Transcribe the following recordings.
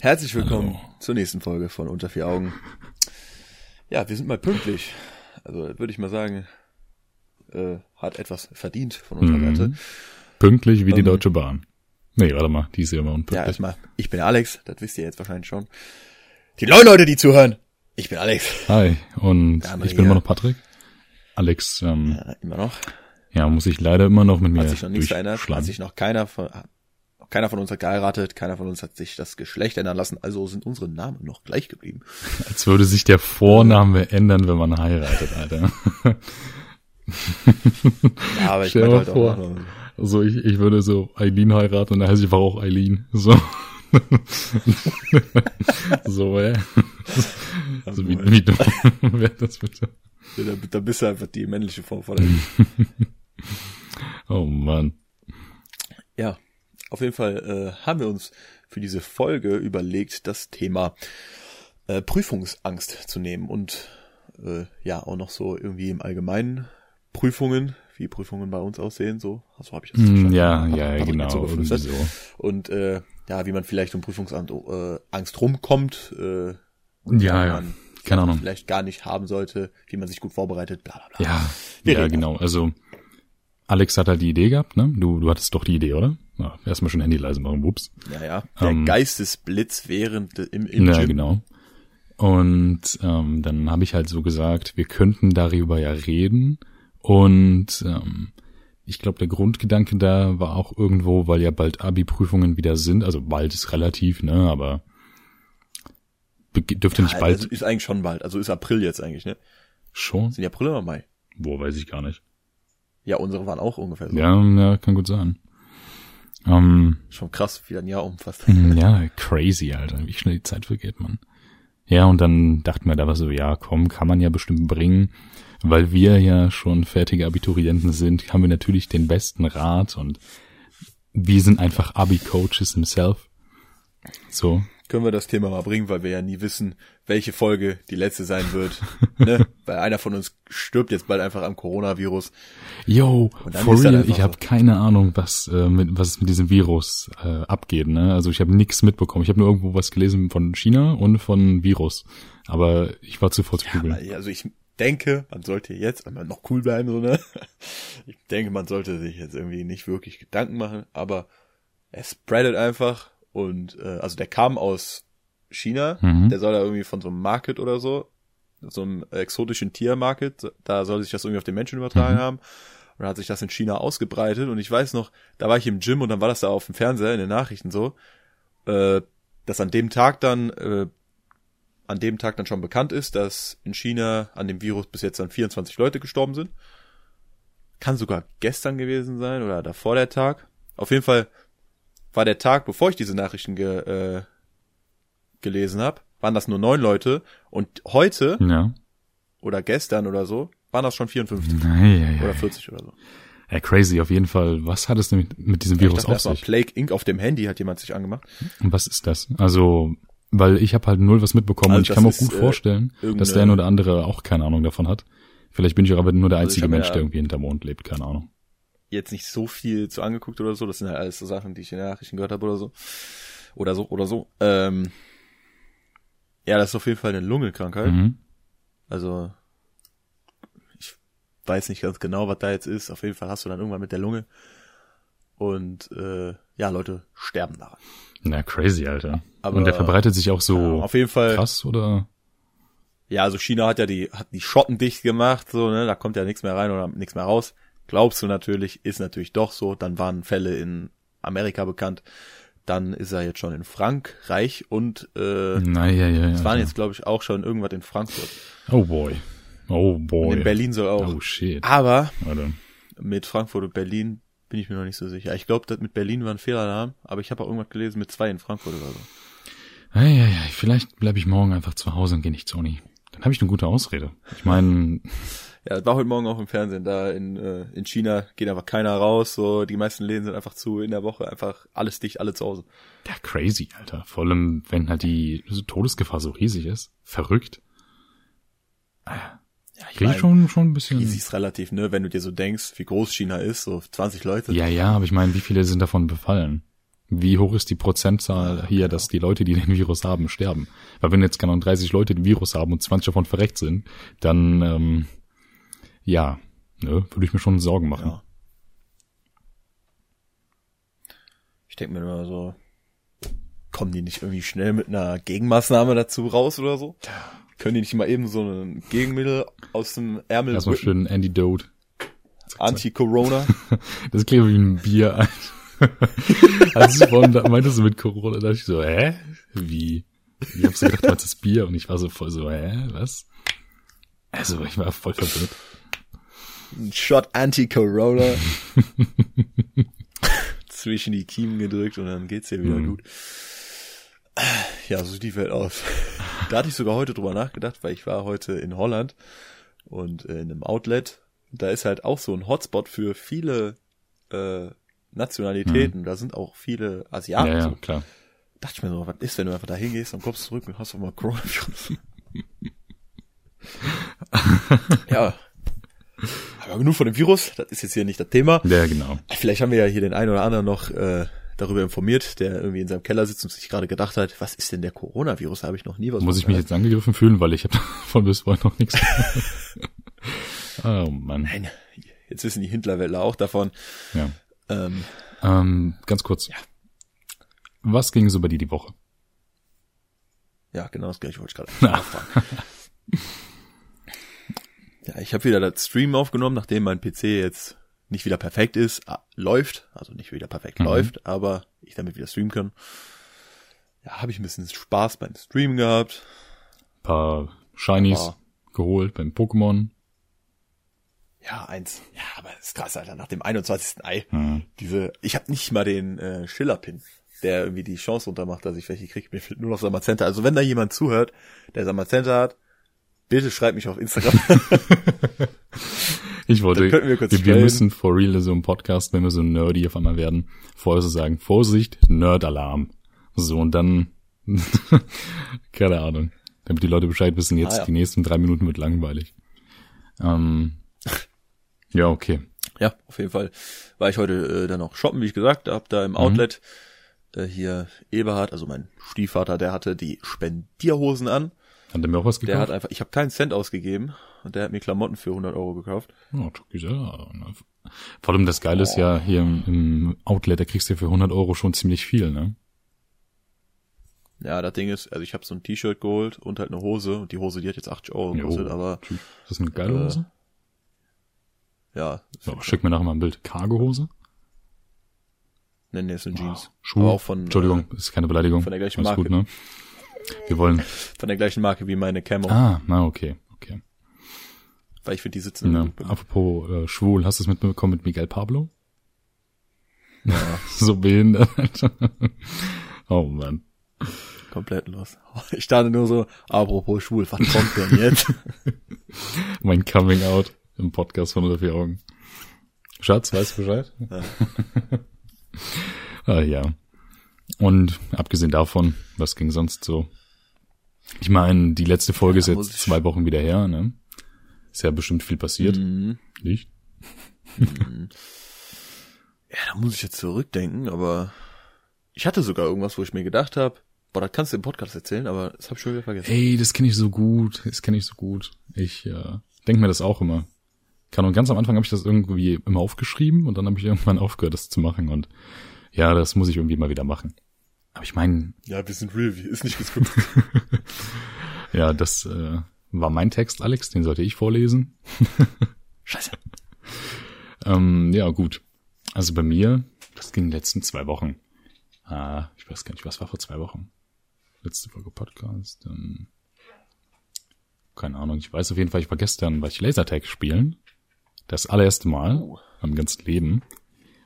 Herzlich willkommen Hallo. zur nächsten Folge von Unter vier Augen. Ja, wir sind mal pünktlich. Also würde ich mal sagen, äh, hat etwas verdient von unserer mhm. Seite. Pünktlich wie um, die ähm, Deutsche Bahn. Nee, warte mal, die ist ja immer unpünktlich. Ja, erstmal, ich bin Alex, das wisst ihr jetzt wahrscheinlich schon. Die neuen Leute, die zuhören, ich bin Alex. Hi, und ich bin immer noch Patrick. Alex, ähm, ja, immer noch. Ja, muss ich leider immer noch mit mir Hat sich noch nichts verändert, hat sich noch keiner von, keiner von uns hat geheiratet, keiner von uns hat sich das Geschlecht ändern lassen, also sind unsere Namen noch gleich geblieben. Als würde sich der Vorname ändern, wenn man heiratet, Alter. ja, aber ich Stell halt vor, auch also ich, ich würde so Eileen heiraten und dann heiße ich einfach auch Eileen. So. so, ey. Also wie, wie dumm wäre das bitte? Ja, da, da bist du einfach die männliche Form von Oh Mann. Ja, auf jeden Fall äh, haben wir uns für diese Folge überlegt, das Thema äh, Prüfungsangst zu nehmen und äh, ja auch noch so irgendwie im Allgemeinen Prüfungen, wie Prüfungen bei uns aussehen, so. Also habe ich das mm, Ja, ja, genau. So so. Und äh, ja, wie man vielleicht um Prüfungsangst äh, Angst rumkommt, äh, ja, ja. keine Ahnung. vielleicht gar nicht haben sollte, wie man sich gut vorbereitet, bla bla bla. Ja, wir ja genau. Also Alex hat halt die Idee gehabt, ne? Du, du hattest doch die Idee, oder? Ja, erstmal schon Handy leise machen, wups. Ja, ja. Der ähm, Geistesblitz während im, im ja, Gym. genau. Und ähm, dann habe ich halt so gesagt, wir könnten darüber ja reden. Und ähm, ich glaube, der Grundgedanke da war auch irgendwo, weil ja bald Abi-Prüfungen wieder sind. Also bald ist relativ, ne? Aber dürfte ja, nicht bald. Also ist eigentlich schon bald. Also ist April jetzt eigentlich, ne? Schon? Sind die April oder Mai? Wo weiß ich gar nicht. Ja, unsere waren auch ungefähr so. Ja, ja kann gut sein. Ähm, Schon krass, wie ein Jahr umfasst. Ja, crazy, Alter. Wie schnell die Zeit vergeht, man. Ja, und dann dachten wir da war so, ja, komm, kann man ja bestimmt bringen. Weil wir ja schon fertige Abiturienten sind, haben wir natürlich den besten Rat und wir sind einfach Abi-Coaches himself. So können wir das Thema mal bringen, weil wir ja nie wissen, welche Folge die letzte sein wird. ne? Weil einer von uns stirbt jetzt bald einfach am Coronavirus. Yo, for real, ich habe so. keine Ahnung, was äh, mit was mit diesem Virus äh, abgeht. Ne? Also ich habe nichts mitbekommen. Ich habe nur irgendwo was gelesen von China und von Virus. Aber ich war zuvor zu ja, googeln. Also ich denke, man sollte jetzt einmal noch cool bleiben, so ne. Ich denke, man sollte sich jetzt irgendwie nicht wirklich Gedanken machen, aber es spreadet einfach und äh, also der kam aus China, mhm. der soll da irgendwie von so einem Market oder so, so einem exotischen Tiermarket, da soll sich das irgendwie auf den Menschen übertragen mhm. haben. Und dann hat sich das in China ausgebreitet. Und ich weiß noch, da war ich im Gym und dann war das da auf dem Fernseher in den Nachrichten so, äh, dass an dem Tag dann, äh, an dem Tag dann schon bekannt ist, dass in China an dem Virus bis jetzt dann 24 Leute gestorben sind. Kann sogar gestern gewesen sein oder davor der Tag. Auf jeden Fall war der Tag, bevor ich diese Nachrichten ge, äh, gelesen habe, waren das nur neun Leute und heute ja. oder gestern oder so waren das schon 54 ja, ja, oder 40 oder so. Ja, crazy, auf jeden Fall. Was hat es denn mit, mit diesem Virus auf sich? Plague Inc. auf dem Handy hat jemand sich angemacht. Und was ist das? Also, weil ich habe halt null was mitbekommen also und ich kann mir auch gut äh, vorstellen, dass der eine oder andere auch keine Ahnung davon hat. Vielleicht bin ich auch aber nur der also einzige also Mensch, ja, der irgendwie hinterm Mond lebt, keine Ahnung jetzt nicht so viel zu angeguckt oder so. Das sind ja alles so Sachen, die ich in den Nachrichten gehört habe oder so. Oder so, oder so. Ähm, ja, das ist auf jeden Fall eine Lungenkrankheit. Mhm. Also, ich weiß nicht ganz genau, was da jetzt ist. Auf jeden Fall hast du dann irgendwann mit der Lunge. Und äh, ja, Leute sterben daran. Na, crazy, Alter. Aber, Und der verbreitet sich auch so ja, auf jeden Fall krass, oder? Ja, also China hat ja die, hat die Schotten dicht gemacht, so, ne, da kommt ja nichts mehr rein oder nichts mehr raus. Glaubst du natürlich, ist natürlich doch so. Dann waren Fälle in Amerika bekannt. Dann ist er jetzt schon in Frankreich und äh, Na, ja, ja, ja, es waren ja. jetzt, glaube ich, auch schon irgendwas in Frankfurt. Oh boy. Oh boy. Und in Berlin soll auch. Oh shit. Aber Warte. mit Frankfurt und Berlin bin ich mir noch nicht so sicher. Ich glaube, mit Berlin war ein Fehlalarm, aber ich habe auch irgendwas gelesen mit zwei in Frankfurt oder so. Ja, ja, ja. Vielleicht bleibe ich morgen einfach zu Hause und gehe nicht zur Uni. Dann habe ich eine gute Ausrede. Ich meine, ja, das war heute Morgen auch im Fernsehen. Da in, äh, in China geht einfach keiner raus. So, die meisten Läden sind einfach zu in der Woche, einfach alles dicht, alle zu Hause. Ja, crazy, Alter. Vor allem, wenn halt die Todesgefahr so riesig ist. Verrückt. Ah, ja, ich mein, schon, schon ein bisschen. Riesig ist relativ, ne? Wenn du dir so denkst, wie groß China ist, so 20 Leute. Ja, ja, aber ich meine, wie viele sind davon befallen? Wie hoch ist die Prozentzahl hier, dass die Leute, die den Virus haben, sterben? Weil wenn jetzt genau 30 Leute den Virus haben und 20 davon verreckt sind, dann ähm, ja, ne, würde ich mir schon Sorgen machen. Ja. Ich denke mir immer so, kommen die nicht irgendwie schnell mit einer Gegenmaßnahme dazu raus oder so? Können die nicht mal eben so ein Gegenmittel aus dem Ärmel Erstmal schön Antidote. Anti-Corona? Das klingt wie ein Bier. Alter. Als du vorhin meintest du mit Corona, da dachte ich so, hä? Wie? Ich hab so gedacht, was ist Bier? Und ich war so voll so, hä? Was? Also, ich war voll verwirrt. Ein Shot Anti-Corona. Zwischen die Kiemen gedrückt und dann geht's dir wieder Mhm. gut. Ja, so sieht die Welt aus. Da hatte ich sogar heute drüber nachgedacht, weil ich war heute in Holland und äh, in einem Outlet. Da ist halt auch so ein Hotspot für viele äh, Nationalitäten. Da sind auch viele Asiaten. Mhm. Ja, ja, so. klar. Dachte ich mir so, was ist, wenn du einfach da hingehst und kommst zurück und hast auf mal Coronavirus? ja. Aber genug von dem Virus, das ist jetzt hier nicht das Thema. Ja, genau. Vielleicht haben wir ja hier den einen oder anderen noch äh, darüber informiert, der irgendwie in seinem Keller sitzt und sich gerade gedacht hat, was ist denn der Coronavirus? Habe ich noch nie was Muss ich mich jetzt angegriffen fühlen, weil ich habe von bis vorhin noch nichts. oh Mann. Nein, jetzt wissen die Hindlerwäldler auch davon. Ja. Ähm, Ähm, ganz kurz. Was ging so bei dir die Woche? ja, genau das gleiche wollte ich gerade nachfragen. Ja, ich habe wieder das Stream aufgenommen, nachdem mein PC jetzt nicht wieder perfekt ist, läuft, also nicht wieder perfekt Mhm. läuft, aber ich damit wieder streamen kann. Ja, habe ich ein bisschen Spaß beim Streamen gehabt. paar Shinies Ah. geholt beim Pokémon. Ja, eins. Ja, aber das ist krass, Alter, nach dem 21. Ei. Mhm. Diese, ich habe nicht mal den äh, Schiller-Pin, der irgendwie die Chance runtermacht, dass ich welche kriege. Mir fehlt nur noch Samazenta. Also wenn da jemand zuhört, der Samazenta hat, bitte schreibt mich auf Instagram. Ich wollte, Dann wir kurz wir, wir müssen for real so im Podcast, wenn wir so nerdy auf einmal werden, vorher so sagen, Vorsicht, Nerd-Alarm. So, und dann, keine Ahnung, damit die Leute Bescheid wissen, jetzt Ah, ja. die nächsten drei Minuten wird langweilig. Ähm, ja, okay. Ja, auf jeden Fall war ich heute äh, dann auch shoppen, wie ich gesagt habe, da im Mhm. Outlet. Äh, hier Eberhard, also mein Stiefvater, der hatte die Spendierhosen an. Hat er mir auch was Der hat gekauft? einfach, ich habe keinen Cent ausgegeben und der hat mir Klamotten für 100 Euro gekauft. Ja, ja. Vor allem das Geile ist ja, hier im, im Outlet, da kriegst du für 100 Euro schon ziemlich viel, ne? Ja, das Ding ist, also ich habe so ein T-Shirt geholt und halt eine Hose und die Hose, die hat jetzt 80 Euro gekostet, aber Ist das eine geile Äh, Hose? ja, So, schick mir nachher mal ein Bild. Cargo-Hose? nein, nee, ist ein Jeans. Schuhe? Aber auch von, Entschuldigung, Äh, ist keine Beleidigung. von der gleichen Alles Marke. gut, ne? Wir wollen, von der gleichen Marke wie meine Camo, ah, na, okay, okay. weil ich finde, die sitzen Ja, apropos äh, schwul, hast du es mitbekommen mit Miguel Pablo? Ja. so behindert. Oh Mann. komplett los. Ich dachte nur so, apropos schwul, was kommt denn jetzt? Mein Coming Out im Podcast von vier Augen. Schatz, weißt du Bescheid? Ja. ah, ja. Und abgesehen davon, was ging sonst so? Ich meine, die letzte Folge Ja, ist jetzt zwei Wochen wieder her, ne? Ist ja bestimmt viel passiert, Mhm. nicht? Ja, da muss ich jetzt zurückdenken, aber ich hatte sogar irgendwas, wo ich mir gedacht habe, boah, das kannst du im Podcast erzählen, aber das habe ich schon wieder vergessen. Ey, das kenne ich so gut, das kenne ich so gut. Ich äh, denke mir das auch immer. Kann und ganz am Anfang habe ich das irgendwie immer aufgeschrieben und dann habe ich irgendwann aufgehört, das zu machen und ja, das muss ich irgendwie mal wieder machen. Aber ich meine, Ja, wir sind real, ist nicht gescriptet. ja, das äh, war mein Text, Alex, den sollte ich vorlesen. Scheiße. Ähm, ja, gut. Also bei mir, das ging in den letzten zwei Wochen. Ah, ich weiß gar nicht, was war vor zwei Wochen? Letzte Folge Podcast. Ähm, keine Ahnung, ich weiß auf jeden Fall, ich war gestern, war ich Lasertag spielen. Das allererste Mal Oh. am ganzen Leben.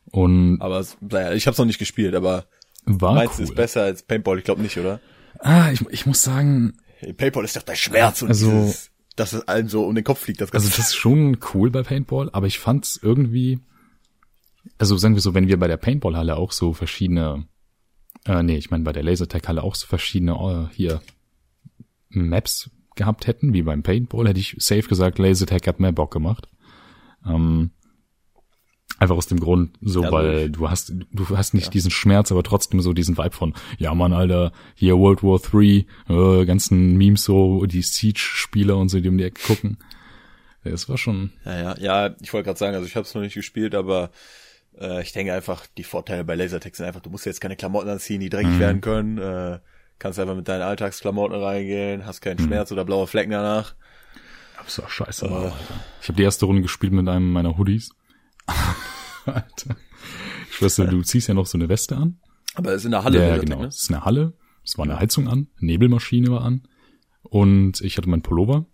Und Aber es- naja, ich habe noch nicht gespielt, aber war meinst du, cool. ist besser als Paintball? Ich glaube nicht, oder? Ah, ich, ich muss sagen, Hey, Paintball ist doch der Schmerz und Also- dieses, dass es allen so um den Kopf fliegt. Das Also Ganze. das ist schon cool bei Paintball, aber ich fand's irgendwie, also sagen wir so, wenn wir bei der Paintball-Halle auch so verschiedene, äh, nee, ich meine bei der Lasertag-Halle auch so verschiedene äh, hier Maps gehabt hätten, wie beim Paintball, hätte ich safe gesagt, Lasertag hat mehr Bock gemacht. Ähm, Einfach aus dem Grund, so, Ja, weil du hast, du hast nicht diesen Schmerz, aber trotzdem so diesen Vibe von, ja Mann, Alter, hier World War III, äh, ganzen Memes so, die Siege-Spieler und so, die um die Ecke gucken. Ja, Das war schon, Ja, ja, ja, ich wollte gerade sagen, also ich habe es noch nicht gespielt, aber äh, ich denke einfach, die Vorteile bei Lasertag sind einfach, du musst jetzt keine Klamotten anziehen, die dreckig werden können, äh, kannst einfach mit deinen Alltagsklamotten reingehen, hast keinen Schmerz oder blaue Flecken danach. das war scheiße. Alter. Ich habe die erste Runde gespielt mit einem meiner Hoodies. Alter. Ich weiß, du ziehst ja noch so eine Weste an. Aber es ist in der Halle ja, genau. ne? Es ist eine Halle, es war eine Heizung an, Nebelmaschine war an und ich hatte meinen Pullover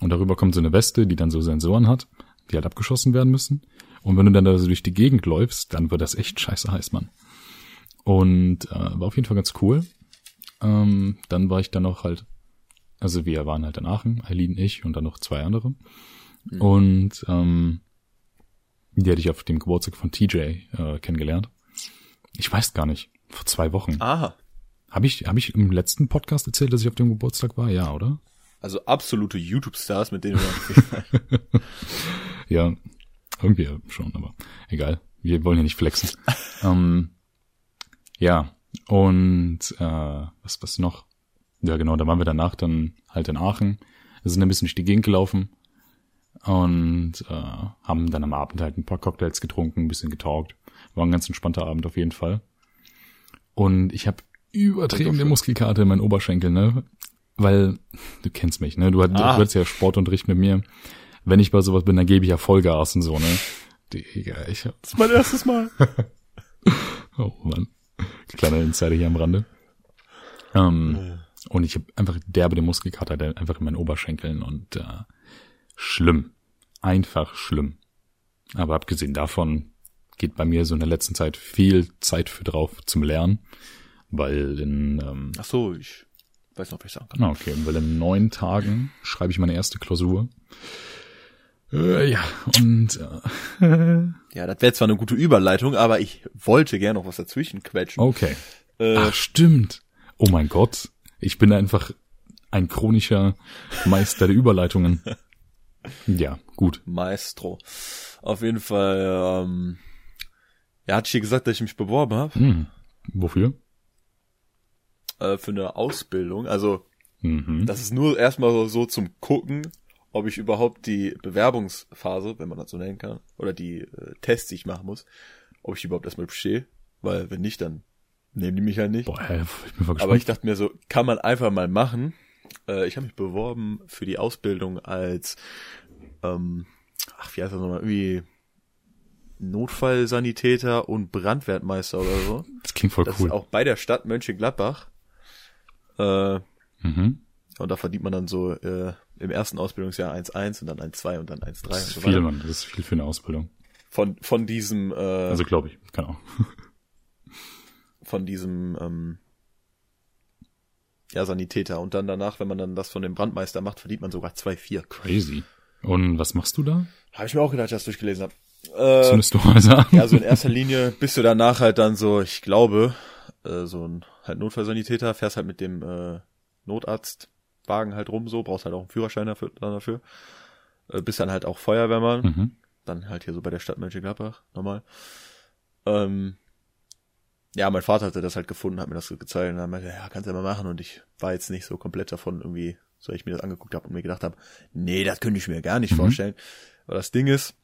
und darüber kommt so eine Weste, die dann so Sensoren hat, die halt abgeschossen werden müssen. Und wenn du dann da so durch die Gegend läufst, dann wird das echt scheiße heiß, Mann. Und äh, war auf jeden Fall ganz cool. Ähm, dann war ich dann noch halt, also wir waren halt in Aachen, Eileen, ich und dann noch zwei andere. Und ähm, die hatte ich auf dem Geburtstag von TJ äh, kennengelernt. Ich weiß gar nicht, vor zwei Wochen. Aha. Habe ich, hab ich im letzten Podcast erzählt, dass ich auf dem Geburtstag war? Ja, oder? Also absolute YouTube-Stars, mit denen du dann Ja, irgendwie schon, aber egal. Wir wollen ja nicht flexen. ähm, ja, und äh, was was noch? Ja, genau, da waren wir danach dann halt in Aachen. Wir sind ein bisschen durch die Gegend gelaufen und äh, haben dann am Abend halt ein paar Cocktails getrunken, ein bisschen getalkt. War ein ganz entspannter Abend auf jeden Fall. Und ich habe übertriebene Muskelkater in meinen Oberschenkel, ne? Weil, du kennst mich, ne? Du, Ah. du hattest ja Sportunterricht mit mir. Wenn ich bei sowas bin, dann gebe ich ja Vollgas und so, ne? Digga, ich hab, Das ist mein erstes Mal. oh Mann. Kleiner Insider hier am Rande. Ähm, und ich habe einfach derbe den Muskelkater der einfach in meinen Oberschenkeln und äh, schlimm. Einfach schlimm. Aber abgesehen davon geht bei mir so in der letzten Zeit viel Zeit für drauf zum Lernen, weil in ähm, Ach so, ich weiß noch, was ich sagen kann. Ah, okay, weil in neun Tagen schreibe ich meine erste Klausur. Äh, ja, und äh, Ja, das wäre zwar eine gute Überleitung, aber ich wollte gerne noch was dazwischen quetschen. okay. Äh, Ach, stimmt. Oh mein Gott. Ich bin einfach ein chronischer Meister der Überleitungen. Ja, gut. Maestro. Auf jeden Fall, ähm, ja, hatte ich dir gesagt, dass ich mich beworben habe Hm. Wofür? äh, für eine Ausbildung. Also Mhm. das ist nur erstmal so, so zum Gucken, ob ich überhaupt die Bewerbungsphase, wenn man das so nennen kann, oder die äh, Tests, die ich machen muss, ob ich überhaupt erstmal bestehe. Weil wenn nicht, dann nehmen die mich halt nicht. Boah, ich bin voll gespannt. Aber ich dachte mir so, kann man einfach mal machen. Äh, ich habe mich beworben für die Ausbildung als, ähm, ach, wie heißt das nochmal, irgendwie Notfallsanitäter und Brandwertmeister oder so. das klingt voll Das cool. ist auch bei der Stadt Mönchengladbach. Äh, mhm. und da verdient man dann so äh, im ersten Ausbildungsjahr 1,1 und dann 1,2 und dann 1,3 und Das ist so viel, weiter. Mann. Das ist viel für eine Ausbildung. Von, von diesem, äh, Also glaube ich. Ahnung. von diesem ähm, ja, Sanitäter. Und dann danach, wenn man dann das von dem Brandmeister macht, verdient man sogar 2,4. Crazy. Und was machst du da? Habe ich mir auch gedacht, als ich das durchgelesen habe. Äh, Zündest du Häuser ja, also in erster Linie bist du danach halt dann so, ich glaube, äh, so ein halt Notfallsanitäter, fährst halt mit dem äh, Notarztwagen halt rum, so, brauchst halt auch einen Führerschein dafür. Dann dafür. Äh, bist dann halt auch Feuerwehrmann, Mhm. dann halt hier so bei der Stadt Mönchengladbach, normal. Ähm, ja, mein Vater hatte das halt gefunden, hat mir das so gezeigt und dann meinte, er, ja, kannst du ja mal machen und ich war jetzt nicht so komplett davon irgendwie, so ich mir das angeguckt habe und mir gedacht habe, nee, das könnte ich mir gar nicht Mhm. vorstellen. Aber das Ding ist,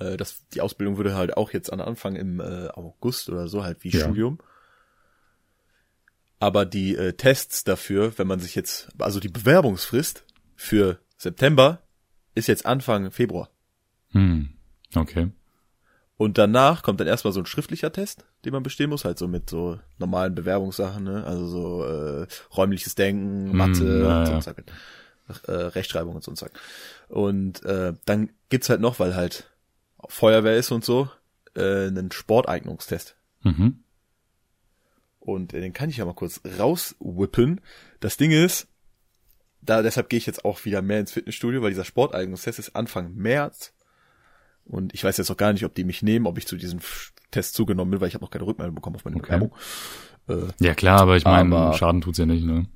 äh, dass die Ausbildung würde halt auch jetzt an Anfang im äh, August oder so halt wie Ja. Studium. Aber die äh, Tests dafür, wenn man sich jetzt, also die Bewerbungsfrist für September ist jetzt Anfang Februar. Hm. Okay. Und danach kommt dann erstmal so ein schriftlicher Test, den man bestehen muss, halt so mit so normalen Bewerbungssachen, ne? Also so äh, räumliches Denken, Mathe Hm, ja, und so ein Zeug. Äh, Rechtschreibung und so ein Zeug. Und äh, dann gibt's halt noch, weil halt Feuerwehr ist und so, äh, einen Sporteignungstest. Mhm. Und äh, den kann ich ja mal kurz rauswippen. Das Ding ist, da deshalb gehe ich jetzt auch wieder mehr ins Fitnessstudio, weil dieser Sporteignungstest ist Anfang März. Und ich weiß jetzt noch gar nicht, ob die mich nehmen, ob ich zu diesem Test zugenommen bin, weil ich habe noch keine Rückmeldung bekommen auf meine Okay. Bewerbung. Äh, Ja klar, aber ich meine, Schaden tut's ja nicht, ne?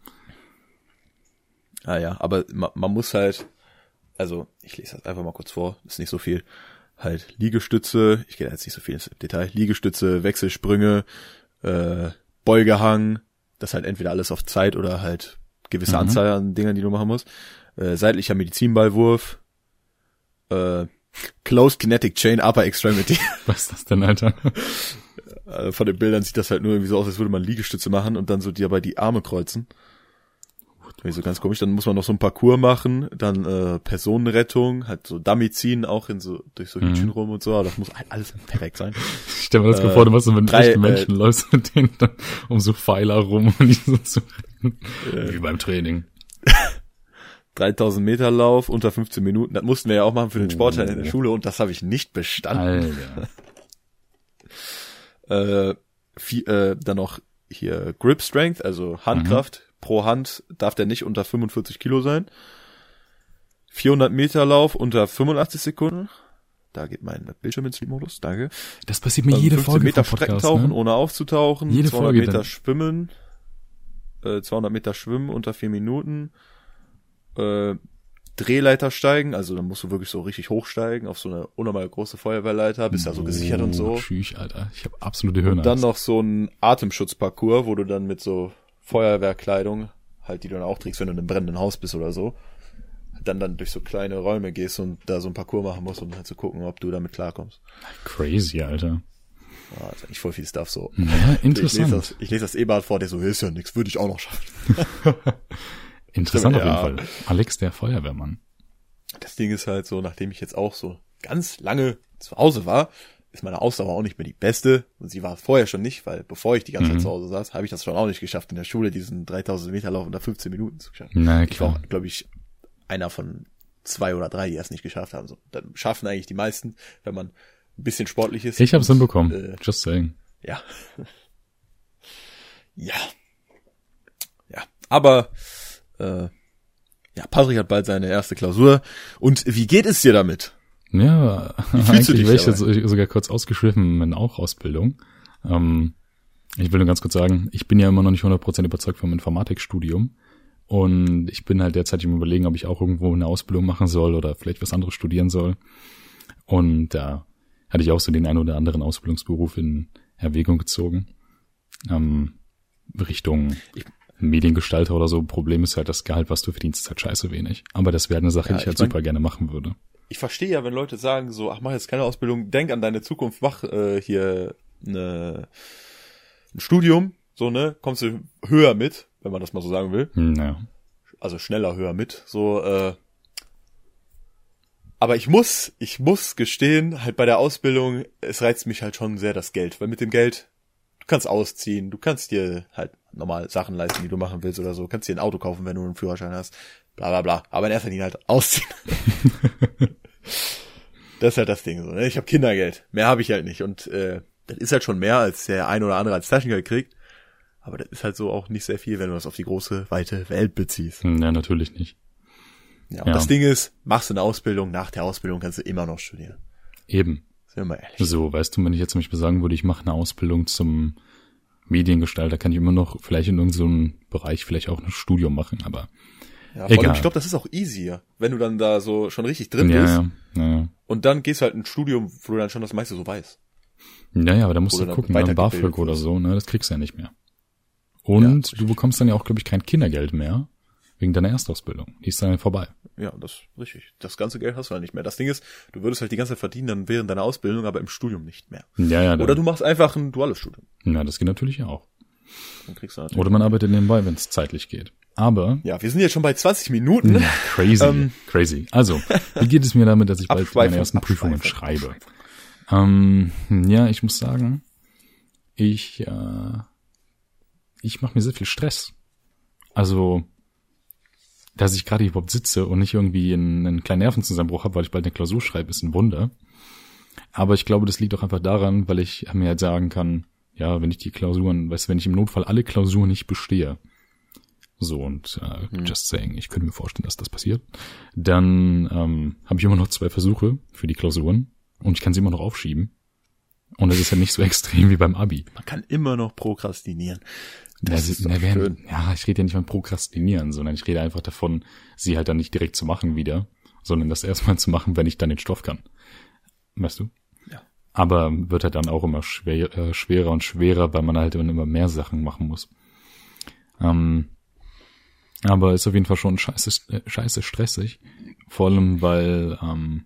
ah ja, aber man, man muss halt, also ich lese das einfach mal kurz vor, ist nicht so viel. halt Liegestütze, ich gehe jetzt nicht so viel ins Detail, Liegestütze, Wechselsprünge, äh, Beugehang, das halt entweder alles auf Zeit oder halt gewisse Mhm. Anzahl an Dingern, die du machen musst. Äh, seitlicher Medizinballwurf, äh, Closed Kinetic Chain Upper Extremity. Was ist das denn, Alter? äh, von den Bildern sieht das halt nur irgendwie so aus, als würde man Liegestütze machen und dann so dabei die Arme kreuzen. Irgendwie so ganz komisch. Dann muss man noch so ein Parcours machen, dann äh, Personenrettung, halt so Dummy ziehen, auch in so durch so Mhm. Hütchen rum und so. Aber das muss halt alles perfekt sein. Ich stell mir das Äh, vor, du machst so mit drei, echten äh, Menschen, läufst mit denen dann um so Pfeiler rum und die so zu retten. Äh. Wie beim Training. 3000 Meter Lauf unter 15 Minuten. Das mussten wir ja auch machen für den Sportteil in der Schule und das habe ich nicht bestanden. Äh, vi- äh, dann noch hier Grip Strength, also Handkraft. Pro Hand darf der nicht unter 45 Kilo sein. 400 Meter Lauf unter 85 Sekunden. Da geht mein Bildschirm in Sleep-Modus, danke. Das passiert mir Ähm, jede 15 Folge Meter Streckentauchen, ne? ohne aufzutauchen. Jede 200 Folge Meter dann. Schwimmen. Äh, 200 Meter Schwimmen unter 4 Minuten. Äh, Drehleiter steigen, also dann musst du wirklich so richtig hochsteigen auf so eine unnormal große Feuerwehrleiter, bist da so gesichert und so. Oh, Tschüss, Alter. Ich habe absolute Höhenangst. Und dann noch so ein Atemschutzparcours, wo du dann mit so Feuerwehrkleidung, halt die du dann auch trägst, wenn du in einem brennenden Haus bist oder so, dann dann durch so kleine Räume gehst und da so ein Parcours machen musst, um halt zu gucken, ob du damit klarkommst. Crazy, Alter. Ah, ist eigentlich voll viel Stuff so. Ja, Ich lese interessant. das, ich lese das Ebert vor, der so, ist ja nix, würde ich auch noch schaffen. Interessant auf Ja. jeden Fall. Alex, der Feuerwehrmann. Das Ding ist halt so, nachdem ich jetzt auch so ganz lange zu Hause war, ist meine Ausdauer auch nicht mehr die beste. Und sie war es vorher schon nicht, weil bevor ich die ganze Mhm. Zeit zu Hause saß, habe ich das schon auch nicht geschafft, in der Schule diesen 3000 Meter Lauf unter 15 Minuten zu schaffen. Na Ich war klar. glaube ich, einer von zwei oder drei, die es nicht geschafft haben. So, dann schaffen eigentlich die meisten, wenn man ein bisschen sportlich ist. Ich hab's Und, hinbekommen. Äh, Just saying. ja. ja. Ja. Aber äh, ja, Patrick hat bald seine erste Klausur. Und wie geht es dir damit? Ja, fühlst du eigentlich dich wäre ich jetzt sogar kurz ausgeschliffen in auch Ausbildung. Ähm, ich will nur ganz kurz sagen, ich bin ja immer noch nicht 100% überzeugt vom Informatikstudium. Und ich bin halt derzeit im Überlegen, ob ich auch irgendwo eine Ausbildung machen soll oder vielleicht was anderes studieren soll. Und da hatte ich auch so den einen oder anderen Ausbildungsberuf in Erwägung gezogen. Ähm, Richtung Ich- Mediengestalter oder so. Problem ist halt, das Gehalt, was du verdienst, ist halt scheiße wenig. Aber das wäre eine Sache, Ja, die ich halt ich mein- super gerne machen würde. Ich verstehe ja, wenn Leute sagen so, ach, mach jetzt keine Ausbildung, denk an deine Zukunft, mach äh, hier eine, ein Studium, so, ne, kommst du höher mit, wenn man das mal so sagen will. Hm, Naja. also schneller höher mit, so, äh, aber ich muss, ich muss gestehen, halt bei der Ausbildung, es reizt mich halt schon sehr das Geld, weil mit dem Geld, kannst ausziehen, du kannst dir halt normal Sachen leisten, die du machen willst oder so, kannst dir ein Auto kaufen, wenn du einen Führerschein hast, bla bla bla, aber in erster Linie halt ausziehen. das ist halt das Ding so, ne? Ich habe Kindergeld, mehr habe ich halt nicht und äh, das ist halt schon mehr, als der ein oder andere als Taschengeld kriegt, aber das ist halt so auch nicht sehr viel, wenn du das auf die große, weite Welt beziehst. Hm, Ja, natürlich nicht. Ja, und Ja. das Ding ist, machst du eine Ausbildung, nach der Ausbildung kannst du immer noch studieren. Eben. Wir mal ehrlich. So, weißt du, wenn ich jetzt zum Beispiel sagen würde, ich mache eine Ausbildung zum Mediengestalter, kann ich immer noch vielleicht in irgendeinem Bereich vielleicht auch ein Studium machen, aber Ja, vor allem, egal. ich glaube, das ist auch easier, wenn du dann da so schon richtig drin ja, bist. ja, ja, ja. Und dann gehst halt ein Studium, wo du dann schon das meiste so weißt. Ja, ja, aber da musst Oder du dann gucken, ne, weitergebildet BAföG oder so, ne, das kriegst du ja nicht mehr. Und Ja, du bekommst dann ja auch, glaube ich, kein Kindergeld mehr, wegen deiner Erstausbildung. Die ist dann vorbei. Ja, das ist richtig. Das ganze Geld hast du halt nicht mehr. Das Ding ist, du würdest halt die ganze Zeit verdienen dann während deiner Ausbildung, aber im Studium nicht mehr. Ja, ja, Oder du machst einfach ein duales Studium. ja, das geht natürlich auch. Dann kriegst du natürlich. Oder man arbeitet nebenbei, wenn es zeitlich geht. Aber, Ja, wir sind jetzt schon bei 20 Minuten. ja, crazy, Ähm. crazy. Also, wie geht es mir damit, dass ich bald meine ersten Prüfungen schreibe? Ähm, ja, ich muss sagen, ich, äh, ich mache mir sehr viel Stress. Also, dass ich gerade überhaupt sitze und nicht irgendwie einen, einen kleinen Nervenzusammenbruch habe, weil ich bald eine Klausur schreibe, ist ein Wunder. Aber ich glaube, das liegt auch einfach daran, weil ich mir halt sagen kann, ja, wenn ich die Klausuren, weißt du, wenn ich im Notfall alle Klausuren nicht bestehe, so und äh, just saying, ich könnte mir vorstellen, dass das passiert, dann ähm, habe ich immer noch zwei Versuche für die Klausuren und ich kann sie immer noch aufschieben. Und das ist ja nicht so extrem wie beim Abi. Man kann immer noch prokrastinieren. Ja, Das sie- ist na, während- schön. ja, ich rede ja nicht von Prokrastinieren, sondern ich rede einfach davon, sie halt dann nicht direkt zu machen wieder, sondern das erstmal zu machen, wenn ich dann den Stoff kann. weißt du? Ja. Aber wird halt dann auch immer schwer, äh, schwerer und schwerer, weil man halt immer mehr Sachen machen muss. Ähm, aber ist auf jeden Fall schon scheiße, äh, scheiße stressig. Vor allem, weil, ähm,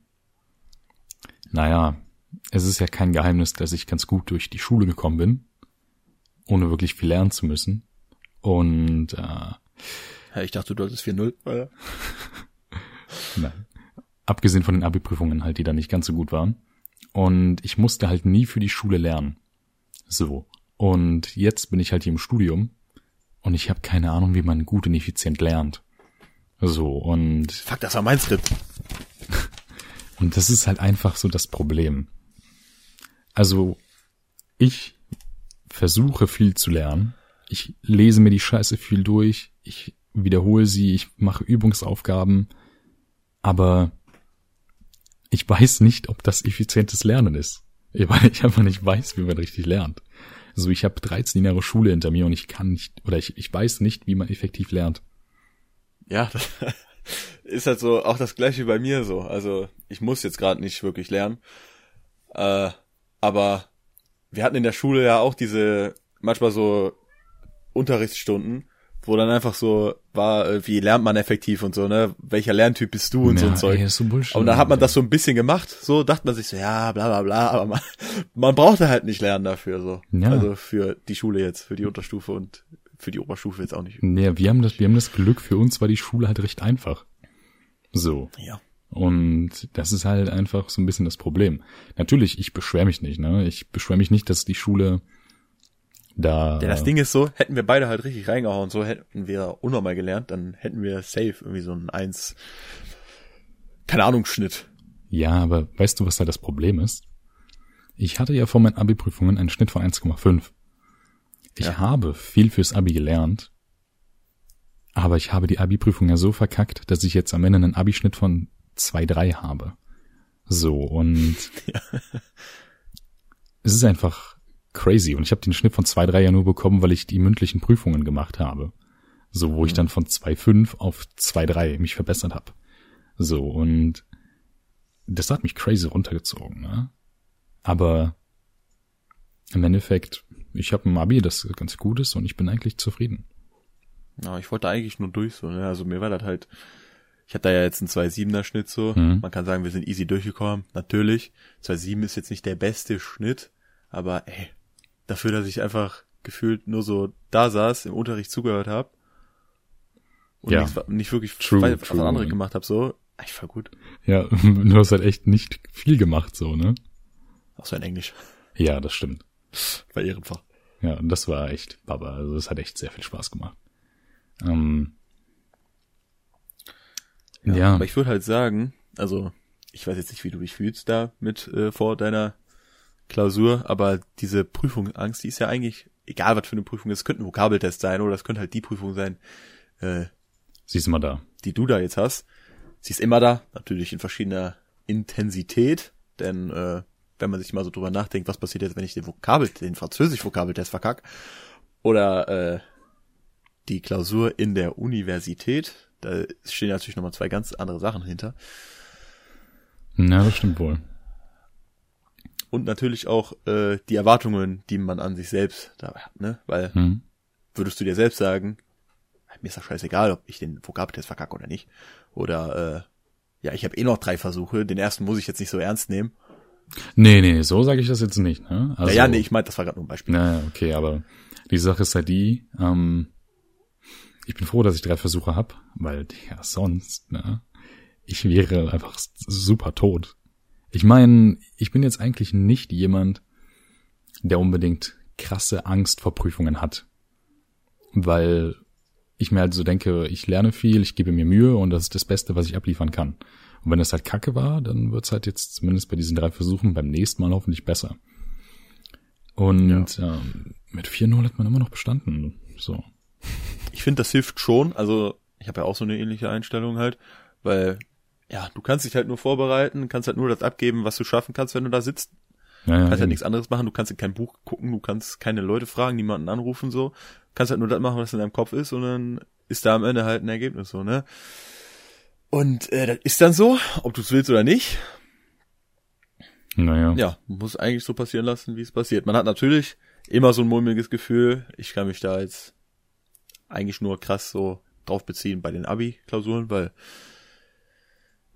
naja, es ist ja kein Geheimnis, dass ich ganz gut durch die Schule gekommen bin, ohne wirklich viel lernen zu müssen. Und äh, ja, ich dachte, du hattest 4-0. Oder? Nein. Abgesehen von den Abi-Prüfungen halt, die da nicht ganz so gut waren. Und ich musste halt nie für die Schule lernen. So. Und jetzt bin ich halt hier im Studium und ich habe keine Ahnung, wie man gut und effizient lernt. So, und. Fuck, das war mein Skript. Und das ist halt einfach so das Problem. Also, ich versuche viel zu lernen. Ich lese mir die Scheiße viel durch. Ich wiederhole sie. Ich mache Übungsaufgaben. Aber ich weiß nicht, ob das effizientes Lernen ist. Weil ich einfach nicht weiß, wie man richtig lernt. Also ich habe 13 Jahre Schule hinter mir und ich kann nicht, oder ich, ich weiß nicht, wie man effektiv lernt. Ja, ist halt so auch das gleiche bei mir so. Also ich muss jetzt gerade nicht wirklich lernen. Äh, aber wir hatten in der Schule ja auch diese manchmal so Unterrichtsstunden, wo dann einfach so war, äh, wie lernt man effektiv und so, ne? Welcher Lerntyp bist du und ja, so ein Zeug. Ey, so Bullshit, und dann hat man das so ein bisschen gemacht, so dachte man sich so, ja, bla bla bla, aber man, man brauchte halt nicht lernen dafür, so. Ja. Also für die Schule jetzt, für die Unterstufe und für die Oberstufe jetzt auch nicht. Ja, wir haben das, wir haben das Glück, für uns war die Schule halt recht einfach. So. Ja. Und das ist halt einfach so ein bisschen das Problem. Natürlich, ich beschwere mich nicht, ne? Ich beschwere mich nicht, dass die Schule da. Ja, das Ding ist so, hätten wir beide halt richtig reingehauen, so hätten wir unnormal gelernt, dann hätten wir safe irgendwie so ein eins, keine Ahnung, Schnitt. Ja, aber weißt du, was da das Problem ist? Ich hatte ja vor meinen Abi-Prüfungen einen Schnitt von 1,5. Ich ja. habe viel fürs Abi gelernt, aber ich habe die Abi-Prüfung ja so verkackt, dass ich jetzt am Ende einen Abi-Schnitt von 2,3 habe. So, und ja. es ist einfach crazy. Und ich habe den Schnitt von 2,3 ja nur bekommen, weil ich die mündlichen Prüfungen gemacht habe. So, wo mhm. ich dann von 2,5 auf 2,3 mich verbessert habe. So, und das hat mich crazy runtergezogen, ne? Aber im Endeffekt, ich habe ein Abi, das ganz gut ist und ich bin eigentlich zufrieden. Ja, ich wollte eigentlich nur durch so, ne? Also mir war das halt, ich hatte da ja jetzt einen 2,7er Schnitt so. Mhm. Man kann sagen, wir sind easy durchgekommen. Natürlich. 2,7 ist jetzt nicht der beste Schnitt, aber ey, dafür, dass ich einfach gefühlt nur so da saß, im Unterricht zugehört habe und ja. nichts, nicht wirklich true, was true. andere gemacht habe, so, ich war gut. Ja, du hast halt echt nicht viel gemacht, so, ne? Außer in Englisch. Ja, das stimmt. War ehrenfach. Ja, und das war echt Baba. Also das hat echt sehr viel Spaß gemacht. Ähm, ja, ja. Aber ich würde halt sagen, also ich weiß jetzt nicht, wie du dich fühlst da mit äh, vor deiner Klausur, aber diese Prüfungsangst, die ist ja eigentlich, egal was für eine Prüfung ist, könnte ein Vokabeltest sein oder es könnte halt die Prüfung sein, äh, sie ist immer da. Die du da jetzt hast. Sie ist immer da, natürlich in verschiedener Intensität, denn äh, wenn man sich mal so drüber nachdenkt, was passiert jetzt, wenn ich den Vokabel, den Französisch-Vokabeltest verkack, oder äh, die Klausur in der Universität, da stehen natürlich nochmal zwei ganz andere Sachen hinter. Na, das stimmt wohl und natürlich auch äh, die Erwartungen, die man an sich selbst da hat, ne? Weil hm. würdest du dir selbst sagen, mir ist das scheißegal, ob ich den Vokabeltest verkacke oder nicht. Oder äh, ja, ich habe eh noch drei Versuche, den ersten muss ich jetzt nicht so ernst nehmen. Nee, nee, so sage ich das jetzt nicht. Ne? Also, ja, nee, ich meinte, das war gerade nur ein Beispiel. Naja, okay, aber die Sache ist halt die, ähm, ich bin froh, dass ich drei Versuche hab, weil ja sonst, ne, ich wäre einfach super tot. Ich meine, ich bin jetzt eigentlich nicht jemand, der unbedingt krasse Angst vor Prüfungen hat. Weil ich mir halt so denke, ich lerne viel, ich gebe mir Mühe und das ist das Beste, was ich abliefern kann. Und wenn es halt kacke war, dann wird's halt jetzt zumindest bei diesen drei Versuchen beim nächsten Mal hoffentlich besser. Und ja. ähm, mit 4-0 hat man immer noch bestanden. So. Ich finde, das hilft schon. Also ich habe ja auch so eine ähnliche Einstellung halt, weil ja, du kannst dich halt nur vorbereiten, kannst halt nur das abgeben, was du schaffen kannst, wenn du da sitzt. Ja, ja, kannst halt nichts anderes machen, du kannst in kein Buch gucken, du kannst keine Leute fragen, niemanden anrufen, so. Kannst halt nur das machen, was in deinem Kopf ist und dann ist da am Ende halt ein Ergebnis, so, ne? Und äh, das ist dann so, ob du es willst oder nicht. Naja. Ja, muss eigentlich so passieren lassen, wie es passiert. Man hat natürlich immer so ein mulmiges Gefühl. Ich kann mich da jetzt eigentlich nur krass so drauf beziehen bei den Abi-Klausuren, weil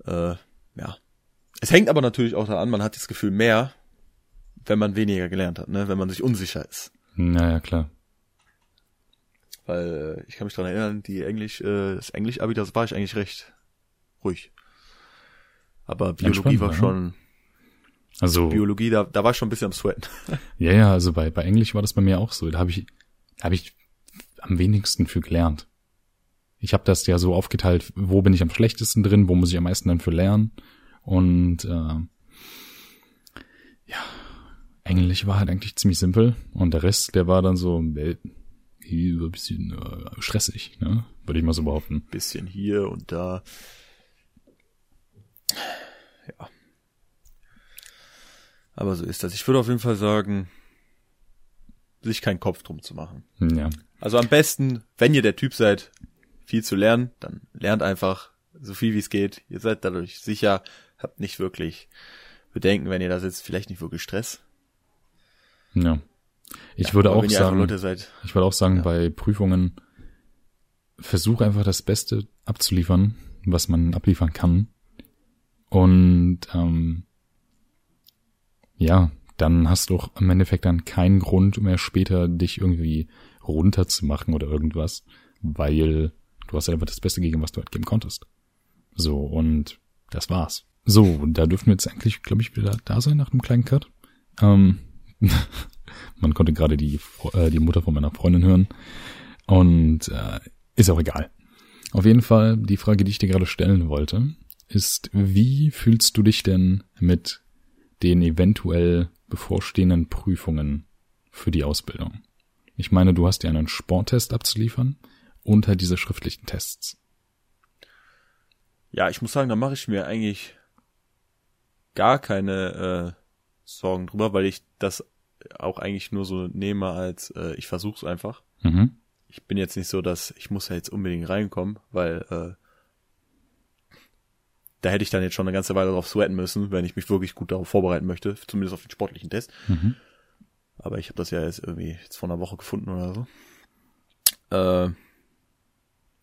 äh, ja. Es hängt aber natürlich auch daran, man hat das Gefühl mehr, wenn man weniger gelernt hat, ne? wenn man sich unsicher ist. Naja, klar. Weil äh, ich kann mich dran erinnern, die Englisch, äh, das Englisch-Abi, das war ich eigentlich recht ruhig. Aber Biologie war ja. schon, Also, Biologie, da, da war ich schon ein bisschen am Sweaten. ja, ja, also bei, bei Englisch war das bei mir auch so. Da habe ich, da habe ich am wenigsten für gelernt. Ich habe das ja so aufgeteilt, wo bin ich am schlechtesten drin, wo muss ich am meisten dann für lernen. Und äh, ja, Englisch war halt eigentlich ziemlich simpel. Und der Rest, der war dann so äh, ein bisschen äh, stressig, ne? Würde ich mal so behaupten. bisschen hier und da. Ja. Aber so ist das. Ich würde auf jeden Fall sagen, sich keinen Kopf drum zu machen. Ja. Also am besten, wenn ihr der Typ seid, viel zu lernen, dann lernt einfach so viel wie es geht. Ihr seid dadurch sicher, habt nicht wirklich Bedenken, wenn ihr da sitzt, vielleicht nicht wirklich Stress. Ja. Ich würde Aber auch sagen, seid, ich würde auch sagen, Ja. bei Prüfungen versuch einfach das Beste abzuliefern, was man abliefern kann. Und ähm, ja, dann hast du auch im Endeffekt dann keinen Grund mehr später dich irgendwie runterzumachen oder irgendwas, weil du hast einfach das Beste gegeben, was du halt geben konntest. So, und das war's. So, da dürfen wir jetzt eigentlich, glaube ich, wieder da sein nach einem kleinen Cut. Ähm, man konnte gerade die, äh, die Mutter von meiner Freundin hören. Und äh, ist auch egal. Auf jeden Fall, die Frage, die ich dir gerade stellen wollte, ist, wie fühlst du dich denn mit den eventuell bevorstehenden Prüfungen für die Ausbildung? Ich meine, du hast ja einen Sporttest abzuliefern und halt diese schriftlichen Tests. ja, ich muss sagen, da mache ich mir eigentlich gar keine äh, Sorgen drüber, weil ich das auch eigentlich nur so nehme als äh, ich versuch's einfach. Mhm. ich bin jetzt nicht so, dass ich muss ja jetzt unbedingt reinkommen, weil äh, da hätte ich dann jetzt schon eine ganze Weile drauf sweaten müssen, wenn ich mich wirklich gut darauf vorbereiten möchte, zumindest auf den sportlichen Test. Mhm. Aber ich habe das ja jetzt irgendwie jetzt vor einer Woche gefunden oder so. Äh,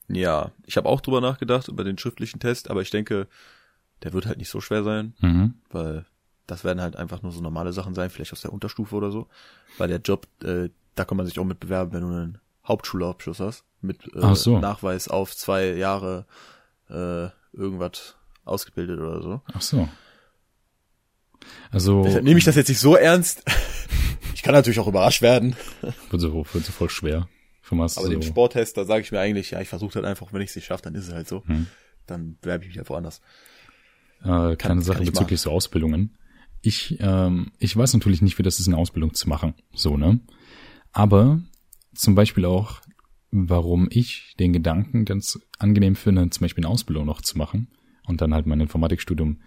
ja, ich habe auch drüber nachgedacht über den schriftlichen Test, aber ich denke, der wird halt nicht so schwer sein, Mhm. weil das werden halt einfach nur so normale Sachen sein, vielleicht aus der Unterstufe oder so. Weil der Job, äh, da kann man sich auch mit bewerben, wenn du einen Hauptschulabschluss hast, mit äh, so. Nachweis auf zwei Jahre äh, irgendwas ausgebildet oder so. Ach so. Also, Deshalb nehme ich das jetzt nicht so ernst. Ich kann natürlich auch überrascht werden, wird so, wird so voll schwer. Aber so. den Sporttest, da sage ich mir eigentlich, ja, ich versuche halt einfach, wenn ich es nicht schaffe, dann ist es halt so. Hm. Dann bewerbe ich mich halt woanders. äh, kleine Sache bezüglich so Ausbildungen. Ich, ähm, ich weiß natürlich nicht, wie das ist, eine Ausbildung zu machen. So, ne? Aber zum Beispiel auch, warum ich den Gedanken ganz angenehm finde, zum Beispiel eine Ausbildung noch zu machen und dann halt mein Informatikstudium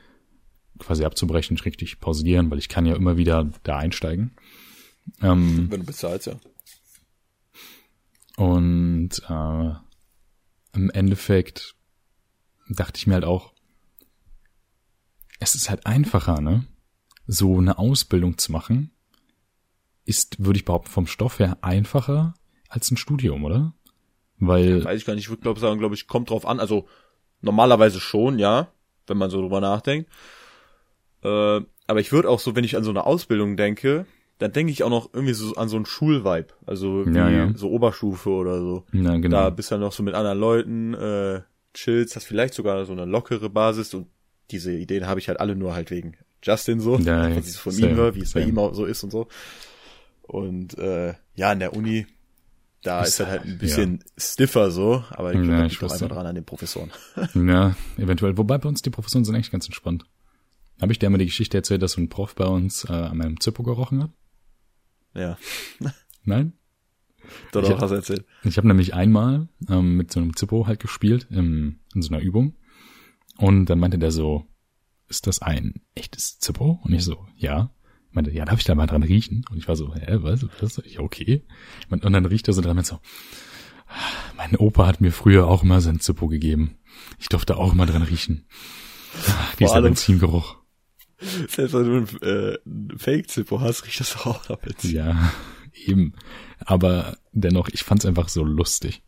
quasi abzubrechen, richtig pausieren, weil ich kann ja immer wieder da einsteigen. Ähm, Wenn du bezahlst, ja. und äh, im Endeffekt dachte ich mir halt auch, es ist halt einfacher, ne? So eine Ausbildung zu machen, ist, würde ich behaupten, vom Stoff her einfacher als ein Studium, oder? Weil, Weiß ich gar nicht, ich würde glaube sagen, glaube ich, kommt drauf an. Also normalerweise schon, ja, wenn man so drüber nachdenkt. Äh, aber ich würde auch so, wenn ich an so eine Ausbildung denke, dann denke ich auch noch irgendwie so an so einen Schulvibe. Also wie Ja, ja. so Oberstufe oder so. na genau. Da bist du dann noch so mit anderen Leuten, äh, chillst, hast vielleicht sogar so eine lockere Basis und diese Ideen habe ich halt alle nur halt wegen Justin so, Ja, was ja, ich von same, ihm höre, wie es bei ihm auch so ist und so. Und äh, ja, in der Uni, da Ist ist halt, halt ein bisschen stiffer so, aber ich Ja, glaube, ich ich einfach ja. dran an den Professoren. Ja, eventuell. Wobei bei uns die Professoren sind echt ganz entspannt. Habe ich dir einmal die Geschichte erzählt, dass so ein Prof bei uns äh, an meinem Zippo gerochen hat? Ja, Nein? doch, Ich doch, hast erzählt. Ich habe nämlich einmal ähm, mit so einem Zippo halt gespielt im, in so einer Übung. Und dann meinte der so, ist das ein echtes Zippo? Und ich so, ja. Meinte, ja, darf ich da mal dran riechen? Und ich war so, hä, was? was? Ja, okay. Und dann riecht er so dran und so, mein Opa hat mir früher auch mal sein Zippo gegeben. Ich durfte auch mal dran riechen. Ah, Dieser Benzingeruch. Selbst wenn du ein, äh, Fake-Zippo hast, riecht das doch auch damit. Ja, eben. Aber dennoch, ich fand's einfach so lustig.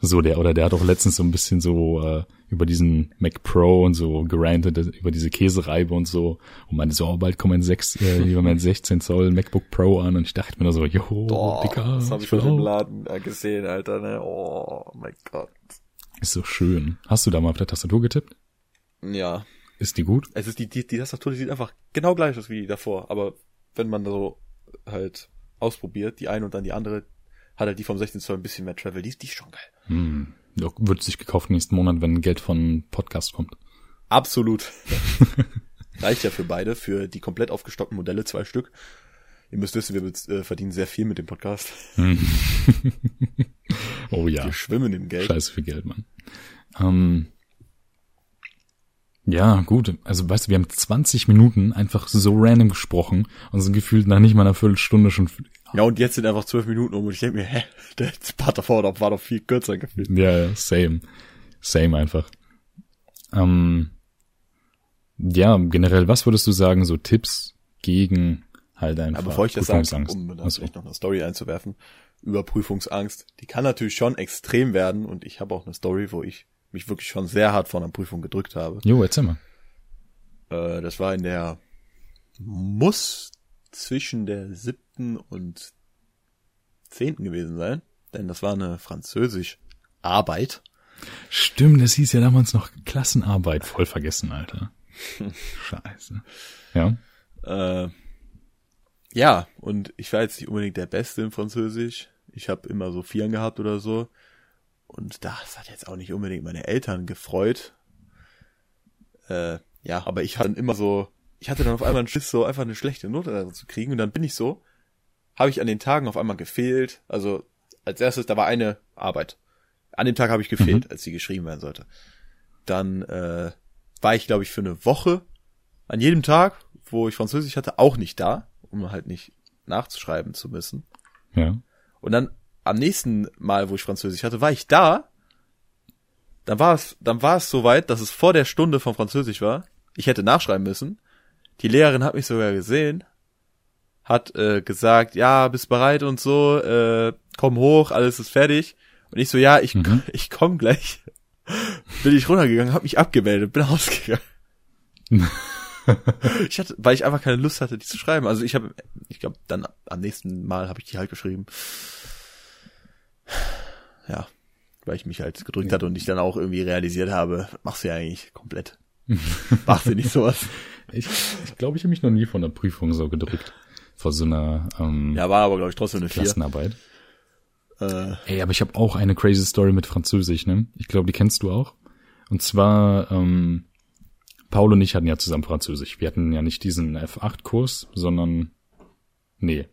So, der, oder der hat auch letztens so ein bisschen so äh, über diesen Mac Pro und so gerantet, über diese Käsereibe und so. Und meinte so, oh, bald kommen mein 6, äh, über mein 16 Zoll MacBook Pro an. Und ich dachte mir so, jo, Boah, Dicker, das habe ich schon im. Laden äh, gesehen, Alter. Ne? Oh mein Gott. Ist so schön. Hast du da mal auf der Tastatur getippt? Ja, Ist die gut? es ist die, die, die Tastatur, die sieht einfach genau gleich aus wie die davor. Aber wenn man so halt ausprobiert, die eine und dann die andere, hat halt die vom 16 Zoll ein bisschen mehr Travel. Die ist, die ist schon geil. Hm. Ja, Wird sich gekauft nächsten Monat, wenn Geld von Podcast kommt. Absolut. Reicht ja für beide, für die komplett aufgestockten Modelle zwei Stück. Ihr müsst wissen, wir äh, verdienen sehr viel mit dem Podcast. Oh ja. Wir schwimmen im Geld. Scheiße viel Geld, Mann. Ähm, ja, gut. Also weißt du, wir haben 20 Minuten einfach so random gesprochen und sind gefühlt nach nicht mal einer Viertelstunde schon. Ja, und jetzt sind einfach zwölf Minuten um und ich denke mir, hä, der Part davor war doch- viel kürzer gefühlt. Ja, same. Same einfach. Ähm, ja, generell, was würdest du sagen, so Tipps gegen halt einfach Aber bevor ich das sage, um da Achso. vielleicht noch eine Story einzuwerfen, über Prüfungsangst, die kann natürlich schon extrem werden und ich habe auch eine Story, wo ich mich wirklich schon sehr hart vor einer Prüfung gedrückt habe. Jo, erzähl mal. Äh, das war in der, muss zwischen der siebten und zehnten gewesen sein, denn das war eine Französisch-Arbeit. Stimmt, das hieß ja damals noch Klassenarbeit. Voll vergessen, Alter. Scheiße. Ja. Äh, ja, und ich war jetzt nicht unbedingt der Beste in Französisch. Ich habe immer so Vieren gehabt oder so. Und das hat jetzt auch nicht unbedingt meine Eltern gefreut. Äh, ja, aber ich hatte dann immer so, ich hatte dann auf einmal einen Schiss, so einfach eine schlechte Note zu kriegen. Und dann bin ich so, habe ich an den Tagen auf einmal gefehlt. Also als erstes, da war eine Arbeit. An dem Tag habe ich gefehlt, als sie geschrieben werden sollte. Dann äh, war ich, glaube ich, für eine Woche an jedem Tag, wo ich Französisch hatte, auch nicht da, um halt nicht nachzuschreiben zu müssen. Ja. Und dann am nächsten Mal, wo ich Französisch hatte, war ich da. Dann war es, dann war es soweit, dass es vor der Stunde von Französisch war. Ich hätte nachschreiben müssen. Die Lehrerin hat mich sogar gesehen, hat äh, gesagt, ja, bist bereit und so, äh, komm hoch, alles ist fertig. Und ich so, ja, ich, Mhm. ich komm gleich. bin ich runtergegangen, hab mich abgemeldet, bin rausgegangen. ich hatte, weil ich einfach keine Lust hatte, die zu schreiben. Also ich habe, ich glaube, dann am nächsten Mal habe ich die halt geschrieben. Ja, weil ich mich halt gedrückt hatte und ich dann auch irgendwie realisiert habe, machst du ja eigentlich komplett. nicht sowas. Ich ich, glaube, ich habe mich noch nie von der Prüfung so gedrückt. Vor so einer ähm, Ja, war aber glaube ich trotzdem eine. Klassenarbeit. Äh, Ey, aber ich habe auch eine crazy Story mit Französisch, ne? Ich glaube, die kennst du auch. Und zwar, ähm, Paul und ich hatten ja zusammen Französisch. Wir hatten ja nicht diesen F8-Kurs, sondern nee.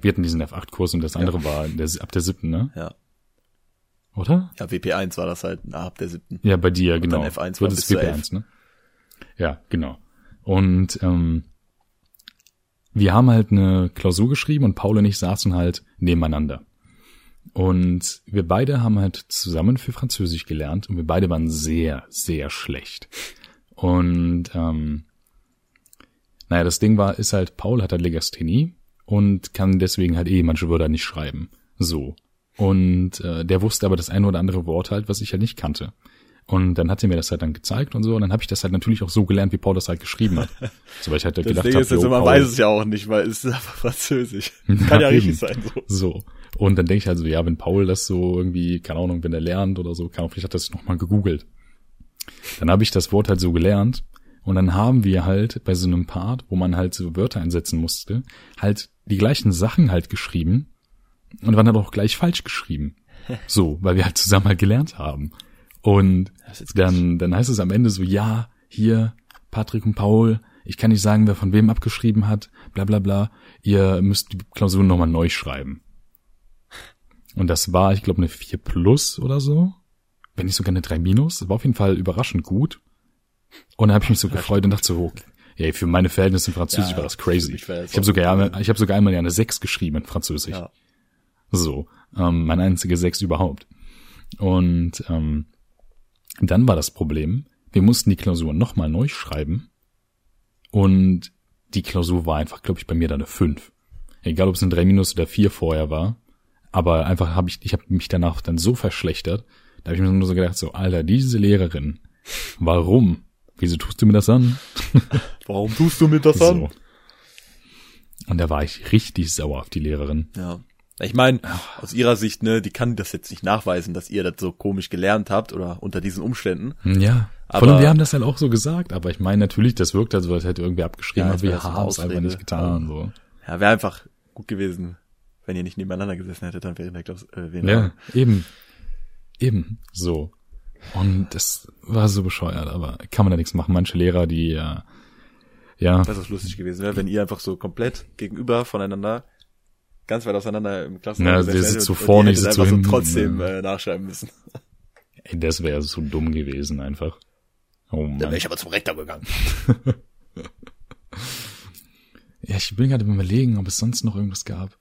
Wir hatten diesen F8-Kurs und das andere war der, ab der siebten, ne? ja. Oder? Ja, WP1 war das halt ab der siebten. Ja, bei dir, genau. dann F1 Du war bis zur WP1, ne? Ja, genau. Und ähm, wir haben halt eine Klausur geschrieben und Paul und ich saßen halt nebeneinander. Und wir beide haben halt zusammen für Französisch gelernt und wir beide waren sehr, sehr schlecht. Und ähm, naja, das Ding war, ist halt, Paul hat halt Legasthenie und kann deswegen halt eh manche Wörter nicht schreiben. So. Und äh, der wusste aber das eine oder andere Wort halt, was ich halt nicht kannte. Und dann hat er mir das halt dann gezeigt und so. Und dann habe ich das halt natürlich auch so gelernt, wie Paul das halt geschrieben hat. So, weil ich halt Das gedacht Ding ist, also man weiß es ja auch nicht, weil es ist einfach Französisch. Kann ja eben. richtig sein, so. So. Und dann denke ich halt so, ja, wenn Paul das so irgendwie, keine Ahnung, wenn er lernt oder so, keine Ahnung, vielleicht hat er das nochmal gegoogelt. Dann habe ich das Wort halt so gelernt. Und dann haben wir halt bei so einem Part, wo man halt so Wörter einsetzen musste, halt die gleichen Sachen halt geschrieben und waren dann auch gleich falsch geschrieben. So, weil wir halt zusammen halt gelernt haben. Und dann, dann heißt es am Ende so, ja, hier, Patrick und Paul, ich kann nicht sagen, wer von wem abgeschrieben hat, bla bla bla, ihr müsst die Klausur nochmal neu schreiben. Und das war, ich glaube, eine 4 plus oder so. Wenn nicht sogar eine 3 minus. Das war auf jeden Fall überraschend gut. Und dann habe ich mich so gefreut und dachte so, okay, ey, für meine Verhältnisse in Französisch Ja, war das crazy. ich Ich habe sogar, so- einmal- ich habe sogar einmal ja eine 6 geschrieben in Französisch. Ja. So, ähm, meine einzige Sechs überhaupt. Und ähm, dann war das Problem, wir mussten die Klausur nochmal neu schreiben. Und die Klausur war einfach, glaube ich, bei mir dann eine 5. Egal, ob es ein 3 minus oder 4 vorher war. Aber einfach habe ich, ich habe mich danach dann so verschlechtert. Da habe ich mir nur so gedacht, so, Alter, diese Lehrerin, warum? Wieso tust du mir das an? Warum tust du mir das an? So. Und da war ich richtig sauer auf die Lehrerin. Ja. Ich meine, aus ihrer Sicht, ne, die kann das jetzt nicht nachweisen, dass ihr das so komisch gelernt habt oder unter diesen Umständen. Ja, Aber- vor allem wir haben das halt auch so gesagt, aber ich meine natürlich, das wirkt, als als hätte irgendwie abgeschrieben, Ja, aber wir haben es einfach nicht getan. So. Ja, wäre einfach gut gewesen, wenn ihr nicht nebeneinander gesessen hättet, dann wäre der Klaus, äh, Ja, eben. Eben, so. Und das war so bescheuert, aber kann man da nichts machen. Manche Lehrer, die, äh, ja, Das ist lustig gewesen, wäre, wenn ihr einfach so komplett gegenüber voneinander ganz weit auseinander im Klassenraum Ja, gesessen der sitzt so vorne, ich sitze so hinten, trotzdem äh, nachschreiben müssen. ey, das wäre so dumm gewesen einfach. Oh Dann Mann. wäre ich aber zum Rektor gegangen. Ja, ich bin gerade überlegen, ob es sonst noch irgendwas gab.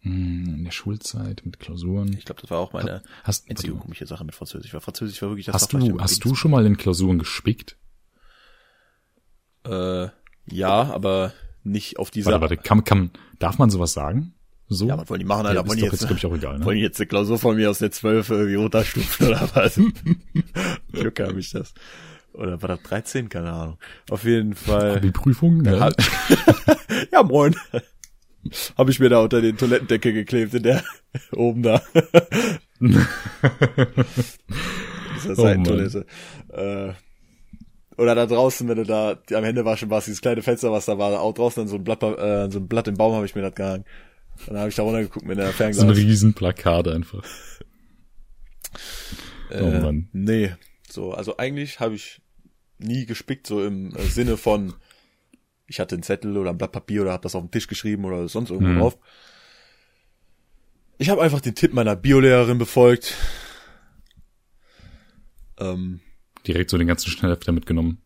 Hm, in der Schulzeit mit Klausuren. Ich glaube, das war auch meine Hast, einzige komische Sache mit Französisch, weil Französisch war wirklich das hast du, hast du schon mal in Klausuren gespickt? Äh, ja, aber nicht auf diese. Warte, warte, kann, kann, darf man sowas sagen? So? Ja, was wollen die machen, Ja, Alter? ist wollen, die jetzt, jetzt, ich, auch egal, ne? wollen die jetzt eine Klausur von mir aus der 12 irgendwie runterstufen oder was? Glück habe ich das. Oder war das 13? Keine Ahnung. Auf jeden Fall. Die Prüfung, ne? Ja, ja moin. Habe ich mir da unter den Toilettendeckel geklebt in der oben da. Dieser Oh Seitentoilette. äh, oder da draußen, wenn du da am Händewaschen warst, dieses kleine Fenster, was da war, auch draußen an so ein Blatt, äh, so ein Blatt im Baum habe ich mir das gehangen. Dann habe ich da runtergeguckt mit der so ein Fernglas. Riesenplakat einfach. äh, Oh Mann. Nee, so, also eigentlich habe ich nie gespickt, so im äh, Sinne von, ich hatte einen Zettel oder ein Blatt Papier oder habe das auf den Tisch geschrieben oder sonst irgendwo Mhm. drauf. Ich habe einfach den Tipp meiner Biolehrerin befolgt. Ähm, Direkt so den ganzen Schnellhefter mitgenommen.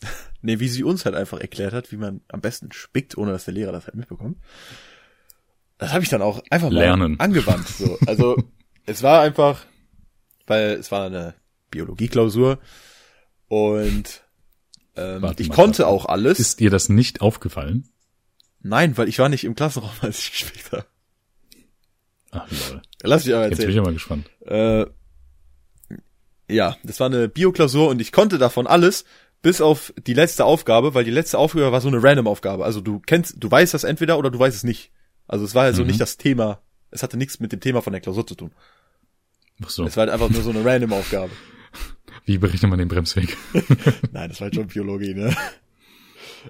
nee, wie sie uns halt einfach erklärt hat, wie man am besten spickt, ohne dass der Lehrer das halt mitbekommt. Das habe ich dann auch einfach mal Lernen. angewandt. So. Also es war einfach, weil es war eine Biologieklausur und ähm, Warte ich mal, konnte auch alles. Ist dir das nicht aufgefallen? Nein, weil ich war nicht im Klassenraum, als ich gespickt habe. Ach, lol. Lass mich aber Jetzt bin ich erzählen. ja mal gespannt. Äh, ja, das war eine Bioklausur und ich konnte davon alles, bis auf die letzte Aufgabe, weil die letzte Aufgabe war so eine Random-Aufgabe. Also du kennst, du weißt das entweder oder du weißt es nicht. Also es war also Mhm. nicht das Thema, es hatte nichts mit dem Thema von der Klausur zu tun. Ach so. Es war halt einfach nur so eine Random-Aufgabe. Wie berechnet man den Bremsweg? Nein, das war halt schon Biologie, ne?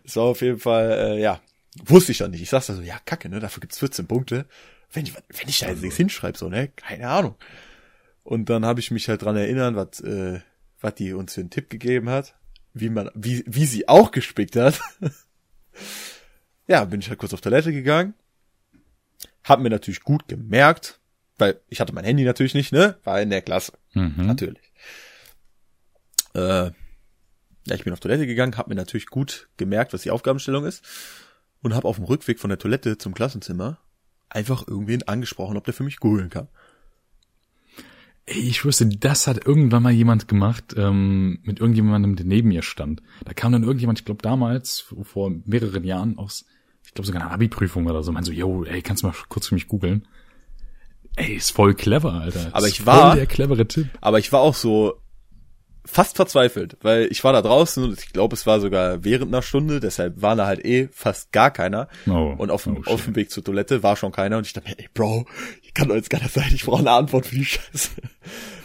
Es war auf jeden Fall, äh, ja, wusste ich dann nicht. Ich sag's da so, ja, kacke, ne? Dafür gibt's 14 Punkte. Wenn ich, wenn ich da jetzt nichts hinschreibe, so, ne? Keine Ahnung. Und dann habe ich mich halt dran erinnern, was, äh, was die uns für einen Tipp gegeben hat, wie man, wie, wie sie auch gespickt hat. ja, bin ich halt kurz auf Toilette gegangen. Hab mir natürlich gut gemerkt, weil ich hatte mein Handy natürlich nicht, ne? War in der Klasse. Mhm. Natürlich. Äh, ja, ich bin auf Toilette gegangen, habe mir natürlich gut gemerkt, was die Aufgabenstellung ist und habe auf dem Rückweg von der Toilette zum Klassenzimmer einfach irgendwen angesprochen, ob der für mich googeln kann. Ey, ich wusste, das hat irgendwann mal jemand gemacht, ähm, mit irgendjemandem, der neben mir stand. Da kam dann irgendjemand, ich glaube damals, vor mehreren Jahren aus, ich glaube sogar eine Abi-Prüfung oder so, meinte so, yo, ey, kannst du mal kurz für mich googeln? Ey, ist voll clever, Alter. Aber ist ich war- Voll der clevere Tipp. Aber ich war auch so fast verzweifelt, weil ich war da draußen und ich glaube, es war sogar während einer Stunde, deshalb war da halt eh fast gar keiner. Oh, Und auf dem, oh, auf dem Weg zur Toilette war schon keiner und ich dachte mir, ey Bro, kann doch jetzt keiner sein, ich brauche eine Antwort für die Scheiße.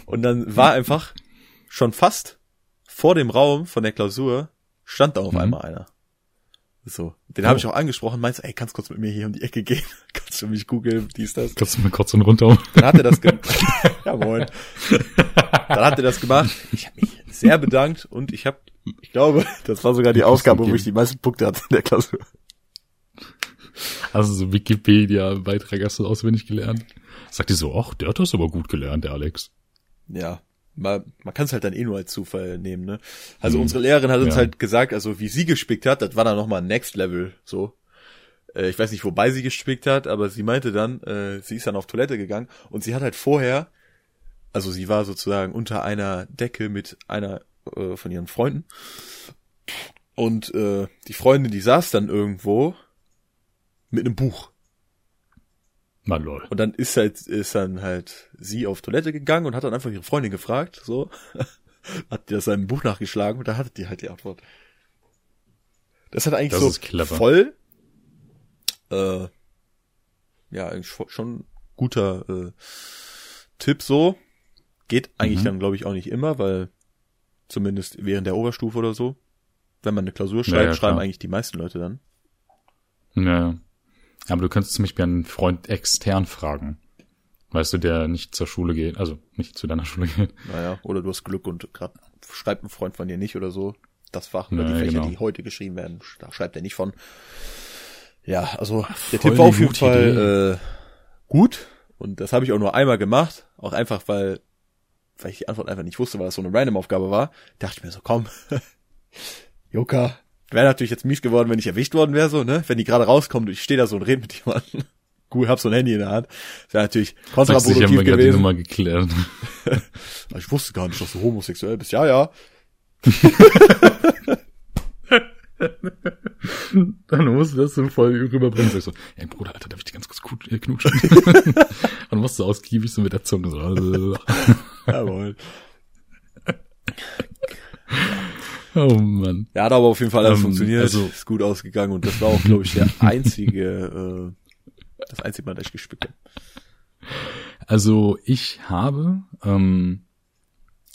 Und dann war einfach schon fast vor dem Raum von der Klausur, stand da auf Mhm. einmal einer. So, den Oh. habe ich auch angesprochen, meinst, ey, kannst kurz mit mir hier um die Ecke gehen? kannst du mich googeln, dies, das? Kannst du mal kurz und runter? Dann hat er das gemacht. ja, moin. Dann hat er das gemacht. Ich habe mich sehr bedankt und ich habe, ich glaube, das war sogar die Gutes Aufgabe, wo ich die meisten Punkte hatte in der Klausur. Also so Wikipedia-Beitrag hast du auswendig gelernt. Sagt die so, ach, der hat das aber gut gelernt, der Alex. Ja, man, man kann es halt dann eh nur als Zufall nehmen, ne? Also Hm. unsere Lehrerin hat uns Ja. halt gesagt, also wie sie gespickt hat, das war dann nochmal Next Level, so. Äh, ich weiß nicht, wobei sie gespickt hat, aber sie meinte dann, äh, sie ist dann auf Toilette gegangen und sie hat halt vorher, also sie war sozusagen unter einer Decke mit einer äh, von ihren Freunden Und äh, die Freundin, die saß dann irgendwo mit einem Buch. Mal lol. Und dann ist halt, ist dann halt sie auf Toilette gegangen und hat dann einfach ihre Freundin gefragt, so. hat die das seinem Buch nachgeschlagen und da hatte die halt die Antwort. Das hat eigentlich Das so voll, äh, ja, eigentlich schon- guter äh, Tipp so. Geht eigentlich Mhm. dann, glaube ich, auch nicht immer, weil zumindest während der Oberstufe oder so, wenn man eine Klausur Ja, schreibt, ja, schreiben klar. eigentlich die meisten Leute dann. Ja. Aber du könntest zum Beispiel einen Freund extern fragen. Weißt du, der nicht zur Schule geht, also nicht zu deiner Schule geht. Naja, oder du hast Glück und gerade schreibt ein Freund von dir nicht oder so. Das Fach oder die Ja, Fächer, genau. die heute geschrieben werden, da schreibt er nicht von. Ja, also der voll Tipp war die auf jeden Fall äh, gut und das habe ich auch nur einmal gemacht, auch einfach weil weil ich die Antwort einfach nicht wusste, weil das so eine Random-Aufgabe war. Dachte ich mir so, komm, Joker, wäre natürlich jetzt mies geworden, wenn ich erwischt worden wäre, so, ne? Wenn die gerade rauskommt und ich stehe da so und rede mit jemandem. Cool, hab so ein Handy in der Hand. Wäre natürlich Sagst du, ich kontraproduktiv habe gerade die gewesen. Nummer geklärt. Ah, Ich wusste gar nicht, dass du homosexuell bist. Ja, ja. Dann musst du das so voll rüberbringen. Sagst so, ey Bruder, Alter, darf ich dich ganz kurz äh, knutschen? Und musst du ausgiebig so mit der Zunge so. Jawohl. Oh Mann. Ja, hat aber auf jeden Fall alles Ähm, funktioniert. also- ist gut ausgegangen und das war auch, glaube ich, der einzige, äh, das einzige Mal, dass ich gespickt habe. Also ich habe, ähm,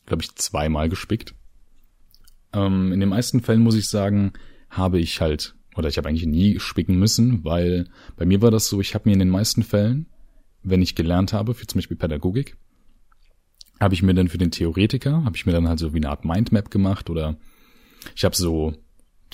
glaube ich, zweimal gespickt. Ähm, in den meisten Fällen muss ich sagen, habe ich halt, oder ich habe eigentlich nie spicken müssen, weil bei mir war das so, ich habe mir in den meisten Fällen, wenn ich gelernt habe, für zum Beispiel Pädagogik, habe ich mir dann für den Theoretiker, habe ich mir dann halt so wie eine Art Mindmap gemacht oder ich habe so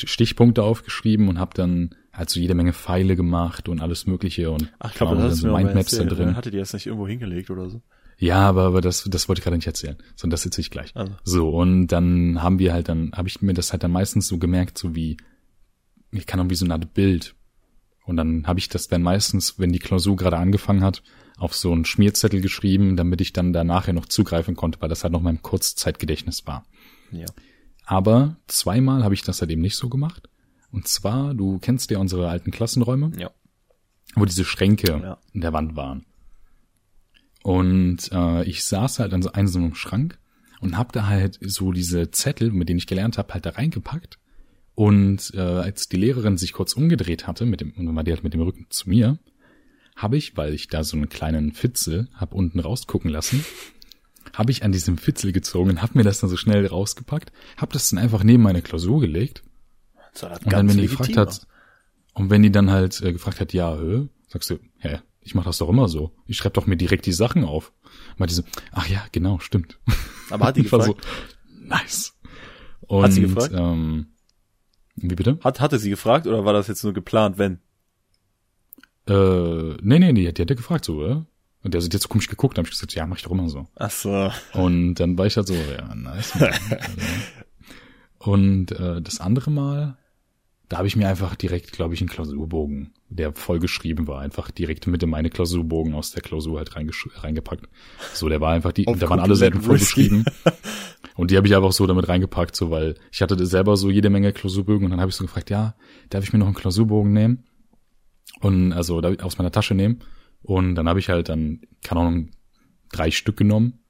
Stichpunkte aufgeschrieben und habe dann halt so jede Menge Pfeile gemacht und alles Mögliche und Ach, ich glaube, du so Mindmaps da drin. ne? Hattet ihr das nicht irgendwo hingelegt oder so? Ja, aber, aber das, das wollte ich gerade nicht erzählen, sondern das erzähle ich gleich. Also. So, und dann haben wir halt dann, habe ich mir das halt dann meistens so gemerkt, so wie, ich kann auch wie so eine Art Bild. Und dann habe ich das dann meistens, wenn die Klausur gerade angefangen hat, auf so einen Schmierzettel geschrieben, damit ich dann da nachher noch zugreifen konnte, weil das halt noch mein Kurzzeitgedächtnis war. Ja. Aber zweimal habe ich das halt eben nicht so gemacht. Und zwar, du kennst ja unsere alten Klassenräume Ja. wo diese Schränke Ja. in der Wand waren. Und äh, ich saß halt an so einem so einem Schrank und hab da halt so diese Zettel, mit denen ich gelernt habe, halt da reingepackt. Und äh, als die Lehrerin sich kurz umgedreht hatte, mit dem, und war die halt mit dem Rücken zu mir, habe ich, weil ich da so einen kleinen Fitzel hab unten rausgucken lassen, habe ich an diesem Fitzel gezogen, hab mir das dann so schnell rausgepackt, hab das dann einfach neben meine Klausur gelegt Das war das und dann, wenn die gefragt hat, und wenn die dann halt äh, gefragt hat, ja, hä, sagst du, hä, ich mach das doch immer so. Ich schreibe doch mir direkt die Sachen auf. Mal diese, ach ja, genau, stimmt. Aber hat die gefragt? so, nice. Und, Hat sie gefragt? Ähm, wie bitte? Hat, hatte sie gefragt oder war das jetzt nur geplant, wenn? Äh, nee, nee, nee, die hat ja gefragt so, oder? Und der hat jetzt so komisch geguckt, da hab ich gesagt, ja, mach ich doch immer so. Ach so. Und dann war ich halt so, ja, nice. Und äh, das andere Mal, da habe ich mir einfach direkt, glaube ich, einen Klausurbogen, der voll geschrieben war, einfach direkt mit in meine Klausurbogen aus der Klausur halt reingepackt. So, der war einfach die, Auf da waren alle Seiten voll Whisky. beschrieben. Und die habe ich einfach so damit reingepackt, so weil ich hatte selber so jede Menge Klausurbögen und dann habe ich so gefragt, ja, darf ich mir noch einen Klausurbogen nehmen? Und also da, aus meiner Tasche nehmen. Und dann habe ich halt dann, keine Ahnung, drei Stück genommen.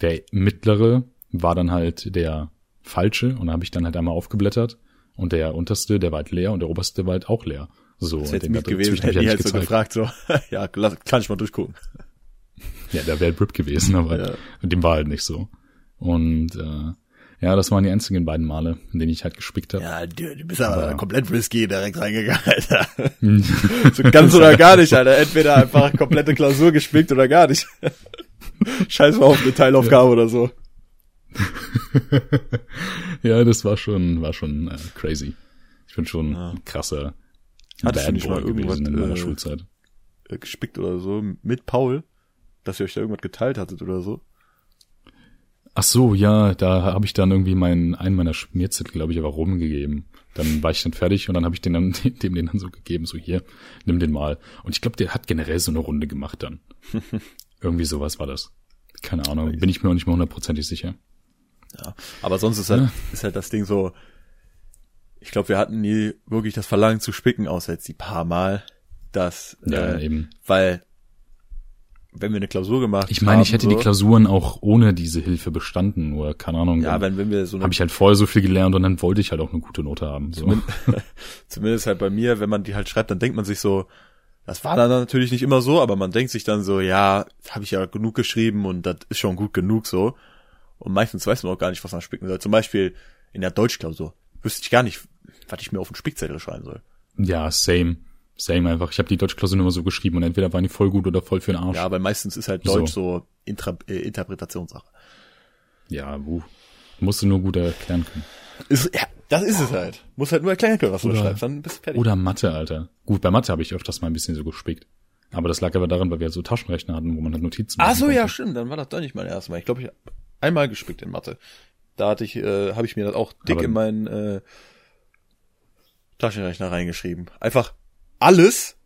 Der mittlere war dann halt der falsche und dann habe ich dann halt einmal aufgeblättert und der unterste, der war halt leer und der oberste war halt auch leer. So, Das und wäre jetzt den gewesen, ich hätte die halt halt so gezeigt. gefragt, so, ja, lass, kann ich mal durchgucken. Ja, der wäre halt RIP gewesen, aber Ja. dem war halt nicht so. Und äh, ja, das waren die einzigen beiden Male, in denen ich halt gespickt habe. Ja, du, du bist aber Aber- komplett risky direkt reingegangen, Alter. so ganz oder gar nicht, Alter. Entweder einfach komplette Klausur gespickt oder gar nicht. Scheiß mal auf eine Teilaufgabe oder so. ja, das war schon, war schon äh, crazy. Ich bin schon Ja. ein krasser Hattest du Bad nicht mal Boy irgendwas, gewesen in meiner äh, Schulzeit. Äh, Gespickt oder so mit Paul, dass ihr euch da irgendwas geteilt hattet oder so. Ach so, ja, da habe ich dann irgendwie meinen einen meiner Schmierzettel, glaube ich, aber rumgegeben. Dann war ich dann fertig und dann habe ich den dann dem den dann so gegeben, so hier, nimm den mal. Und ich glaube, der hat generell so eine Runde gemacht dann. irgendwie sowas war das. Keine Ahnung, bin ich mir auch nicht mehr hundertprozentig sicher. Ja. Aber sonst ist halt, Ja. ist halt das Ding so, ich glaube, wir hatten nie wirklich das Verlangen zu spicken, außer jetzt die paar Mal, dass, Ja, äh, eben. weil, wenn wir eine Klausur gemacht Ich meine, ich hätte so, die Klausuren auch ohne diese Hilfe bestanden, nur keine Ahnung. Ja, wenn, wenn wir so habe ich halt vorher so viel gelernt und dann wollte ich halt auch eine gute Note haben. So. Zumindest halt bei mir, wenn man die halt schreibt, dann denkt man sich so, das war dann natürlich nicht immer so, aber man denkt sich dann so, ja, habe ich ja genug geschrieben und das ist schon gut genug so. Und meistens weiß man auch gar nicht, was man spicken soll. Zum Beispiel in der Deutschklausur wüsste ich gar nicht, was ich mir auf den Spickzettel schreiben soll. Ja, same. Same einfach. Ich habe die Deutschklausur immer so geschrieben und entweder waren die voll gut oder voll für den Arsch. Ja, weil meistens ist halt So. Deutsch so, Intra äh, Interpretationssache. Ja, wuh. Musst du nur gut erklären können. Ist, ja, das ist es halt. Muss halt nur erklären können, was du Oder- schreibst, dann bist du fertig. Oder Mathe, Alter. Gut, bei Mathe habe ich öfters mal ein bisschen so gespickt. Aber das lag aber daran, weil wir halt so Taschenrechner hatten, wo man halt Notizen Ah machen so, konnte. ja, stimmt, dann war das doch nicht mein erstes Mal. Ich glaube, ich hab einmal gespickt in Mathe. Da hatte ich, äh, habe ich mir das auch dick Aber- in meinen äh, Taschenrechner reingeschrieben. Einfach alles,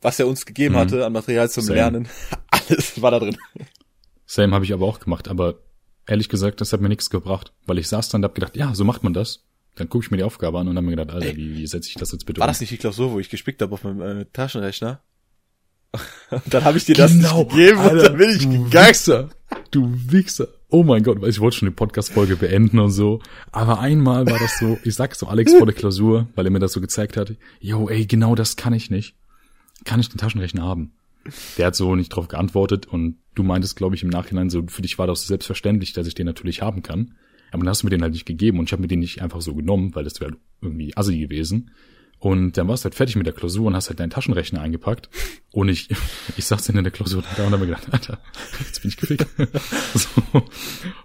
was er uns gegeben Mhm. hatte an Material zum Same. Lernen, alles war da drin. Same habe ich aber auch gemacht, aber ehrlich gesagt, das hat mir nichts gebracht, weil ich saß dann und hab gedacht, ja, so macht man das. Dann gucke ich mir die Aufgabe an und hab mir gedacht, Alter, Ey. wie, wie setze ich das jetzt bitte War um? das nicht die Klausur, wo ich gespickt habe auf meinem äh, Taschenrechner? und dann habe ich dir das Genau, nicht gegeben und Alter, dann bin ich gegangen. Du Wichser. Oh mein Gott, ich wollte schon die Podcast-Folge beenden und so. Aber einmal war das so, ich sag so Alex vor der Klausur, weil er mir das so gezeigt hat. Yo, ey, genau das kann ich nicht. Kann ich den Taschenrechner haben? Der hat so nicht drauf geantwortet und du meintest, glaube ich, im Nachhinein so, für dich war das selbstverständlich, dass ich den natürlich haben kann. Aber dann hast du mir den halt nicht gegeben und ich habe mir den nicht einfach so genommen, weil das wäre irgendwie assi gewesen. Und dann warst du halt fertig mit der Klausur und hast halt deinen Taschenrechner eingepackt. Und ich, ich saß dann in der Klausur da und habe mir gedacht, Alter, jetzt bin ich gefickt. so.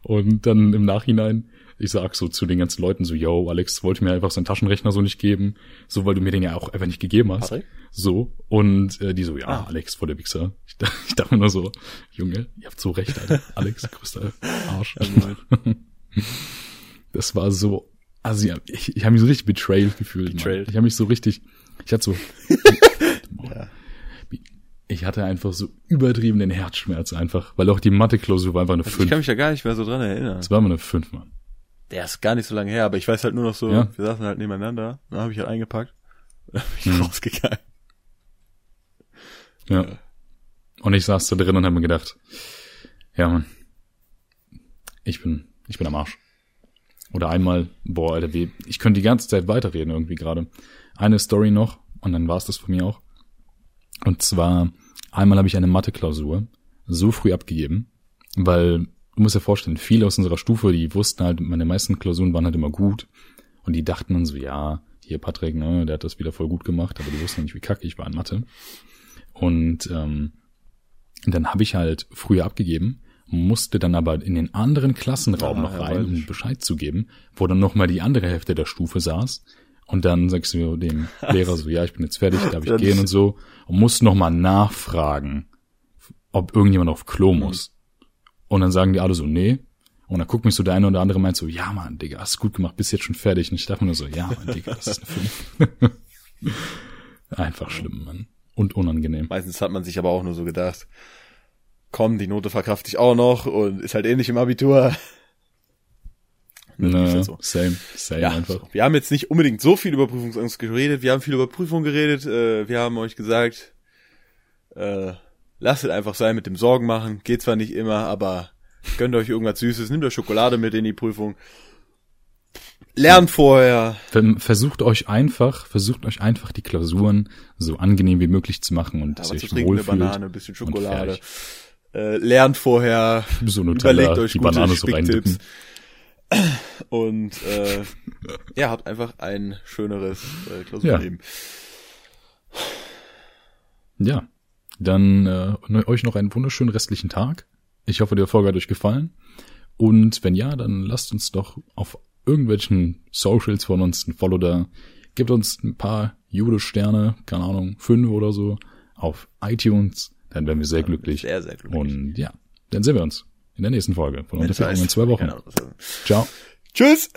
Und dann im Nachhinein, ich sag so zu den ganzen Leuten so, yo, Alex wollte mir einfach seinen Taschenrechner so nicht geben. So, weil du mir den ja auch einfach nicht gegeben hast. Patrick? So. Und äh, die so, ja, Ah. Alex, vor der Wichser. Ich, ich dachte mir nur so, Junge, ihr habt so recht, Alter. Alex, größter Arsch. Das war so, also ja, ich, ich habe mich so richtig betrayed gefühlt. Betrayed. Mann. Ich habe mich so richtig, ich hatte so, Ja. ich hatte einfach so übertriebenen Herzschmerz einfach, weil auch die Mathe-Klausur war einfach eine Also ich 5. kann mich da gar nicht mehr so dran erinnern. Das war immer eine 5, Mann. Der ist gar nicht so lange her, aber ich weiß halt nur noch so, Ja. wir saßen halt nebeneinander, dann habe ich halt eingepackt, dann bin ich Mhm. rausgegangen. Ja. Und ich saß da drin und habe mir gedacht, ja, Mann, ich bin, ich bin am Arsch. Oder einmal, boah, Alter, wie, ich könnte die ganze Zeit weiterreden irgendwie gerade. Eine Story noch und dann war's das von mir auch. Und zwar, einmal habe ich eine Mathe-Klausur so früh abgegeben, weil, du musst dir vorstellen, viele aus unserer Stufe, die wussten halt, meine meisten Klausuren waren halt immer gut. Und die dachten dann so, ja, hier Patrick, ne, der hat das wieder voll gut gemacht, aber die wussten nicht, wie kacke ich war in Mathe. Und ähm, dann habe ich halt früher abgegeben, musste dann aber in den anderen Klassenraum Ah, noch rein, um. Bescheid zu geben, wo dann noch mal die andere Hälfte der Stufe saß. Und dann sagst du dem Lehrer so, ja, ich bin jetzt fertig, darf ich gehen und so. Und musst noch mal nachfragen, ob irgendjemand auf Klo Mhm. muss. Und dann sagen die alle so, nee. Und dann guckt mich so der eine oder andere meint so, ja, Mann, Digga, hast gut gemacht, bist jetzt schon fertig. Und ich dachte mir nur so, ja, Mann, Digga, das ist eine 5. Einfach schlimm, Mann. Und unangenehm. Meistens hat man sich aber auch nur so gedacht, komm, die Note verkraft ich auch noch und ist halt ähnlich im Abitur. Ne, halt so. same, same Ja, einfach. wir haben jetzt nicht unbedingt so viel über Prüfungsangst geredet, wir haben viel über Prüfung geredet, äh, wir haben euch gesagt, äh, lasst es einfach sein mit dem Sorgen machen, geht zwar nicht immer, aber gönnt euch irgendwas Süßes, nehmt euch Schokolade mit in die Prüfung, lernt vorher, Ver- Versucht euch einfach, versucht euch einfach die Klausuren so angenehm wie möglich zu machen und dass aber ihr euch trinken eine wohlfühlt. Banane, ein bisschen Schokolade. Äh, lernt vorher, So Nutella, überlegt euch die gute Banane so Spicktipps. reindippen. Und äh, ja, habt einfach ein schöneres äh, Klausurleben. Ja, dann äh, ne- euch noch einen wunderschönen restlichen Tag. Ich hoffe, die Folge hat euch gefallen. Und wenn ja, dann lasst uns doch auf irgendwelchen Socials von uns ein Follow da. Gebt uns ein paar Jude-Sterne, keine Ahnung, fünf oder so, auf iTunes. Dann wären wir sehr glücklich. Sehr, sehr glücklich. Und ja, dann sehen wir uns in der nächsten Folge von Unterführung in zwei Wochen. ist. Ciao. Tschüss!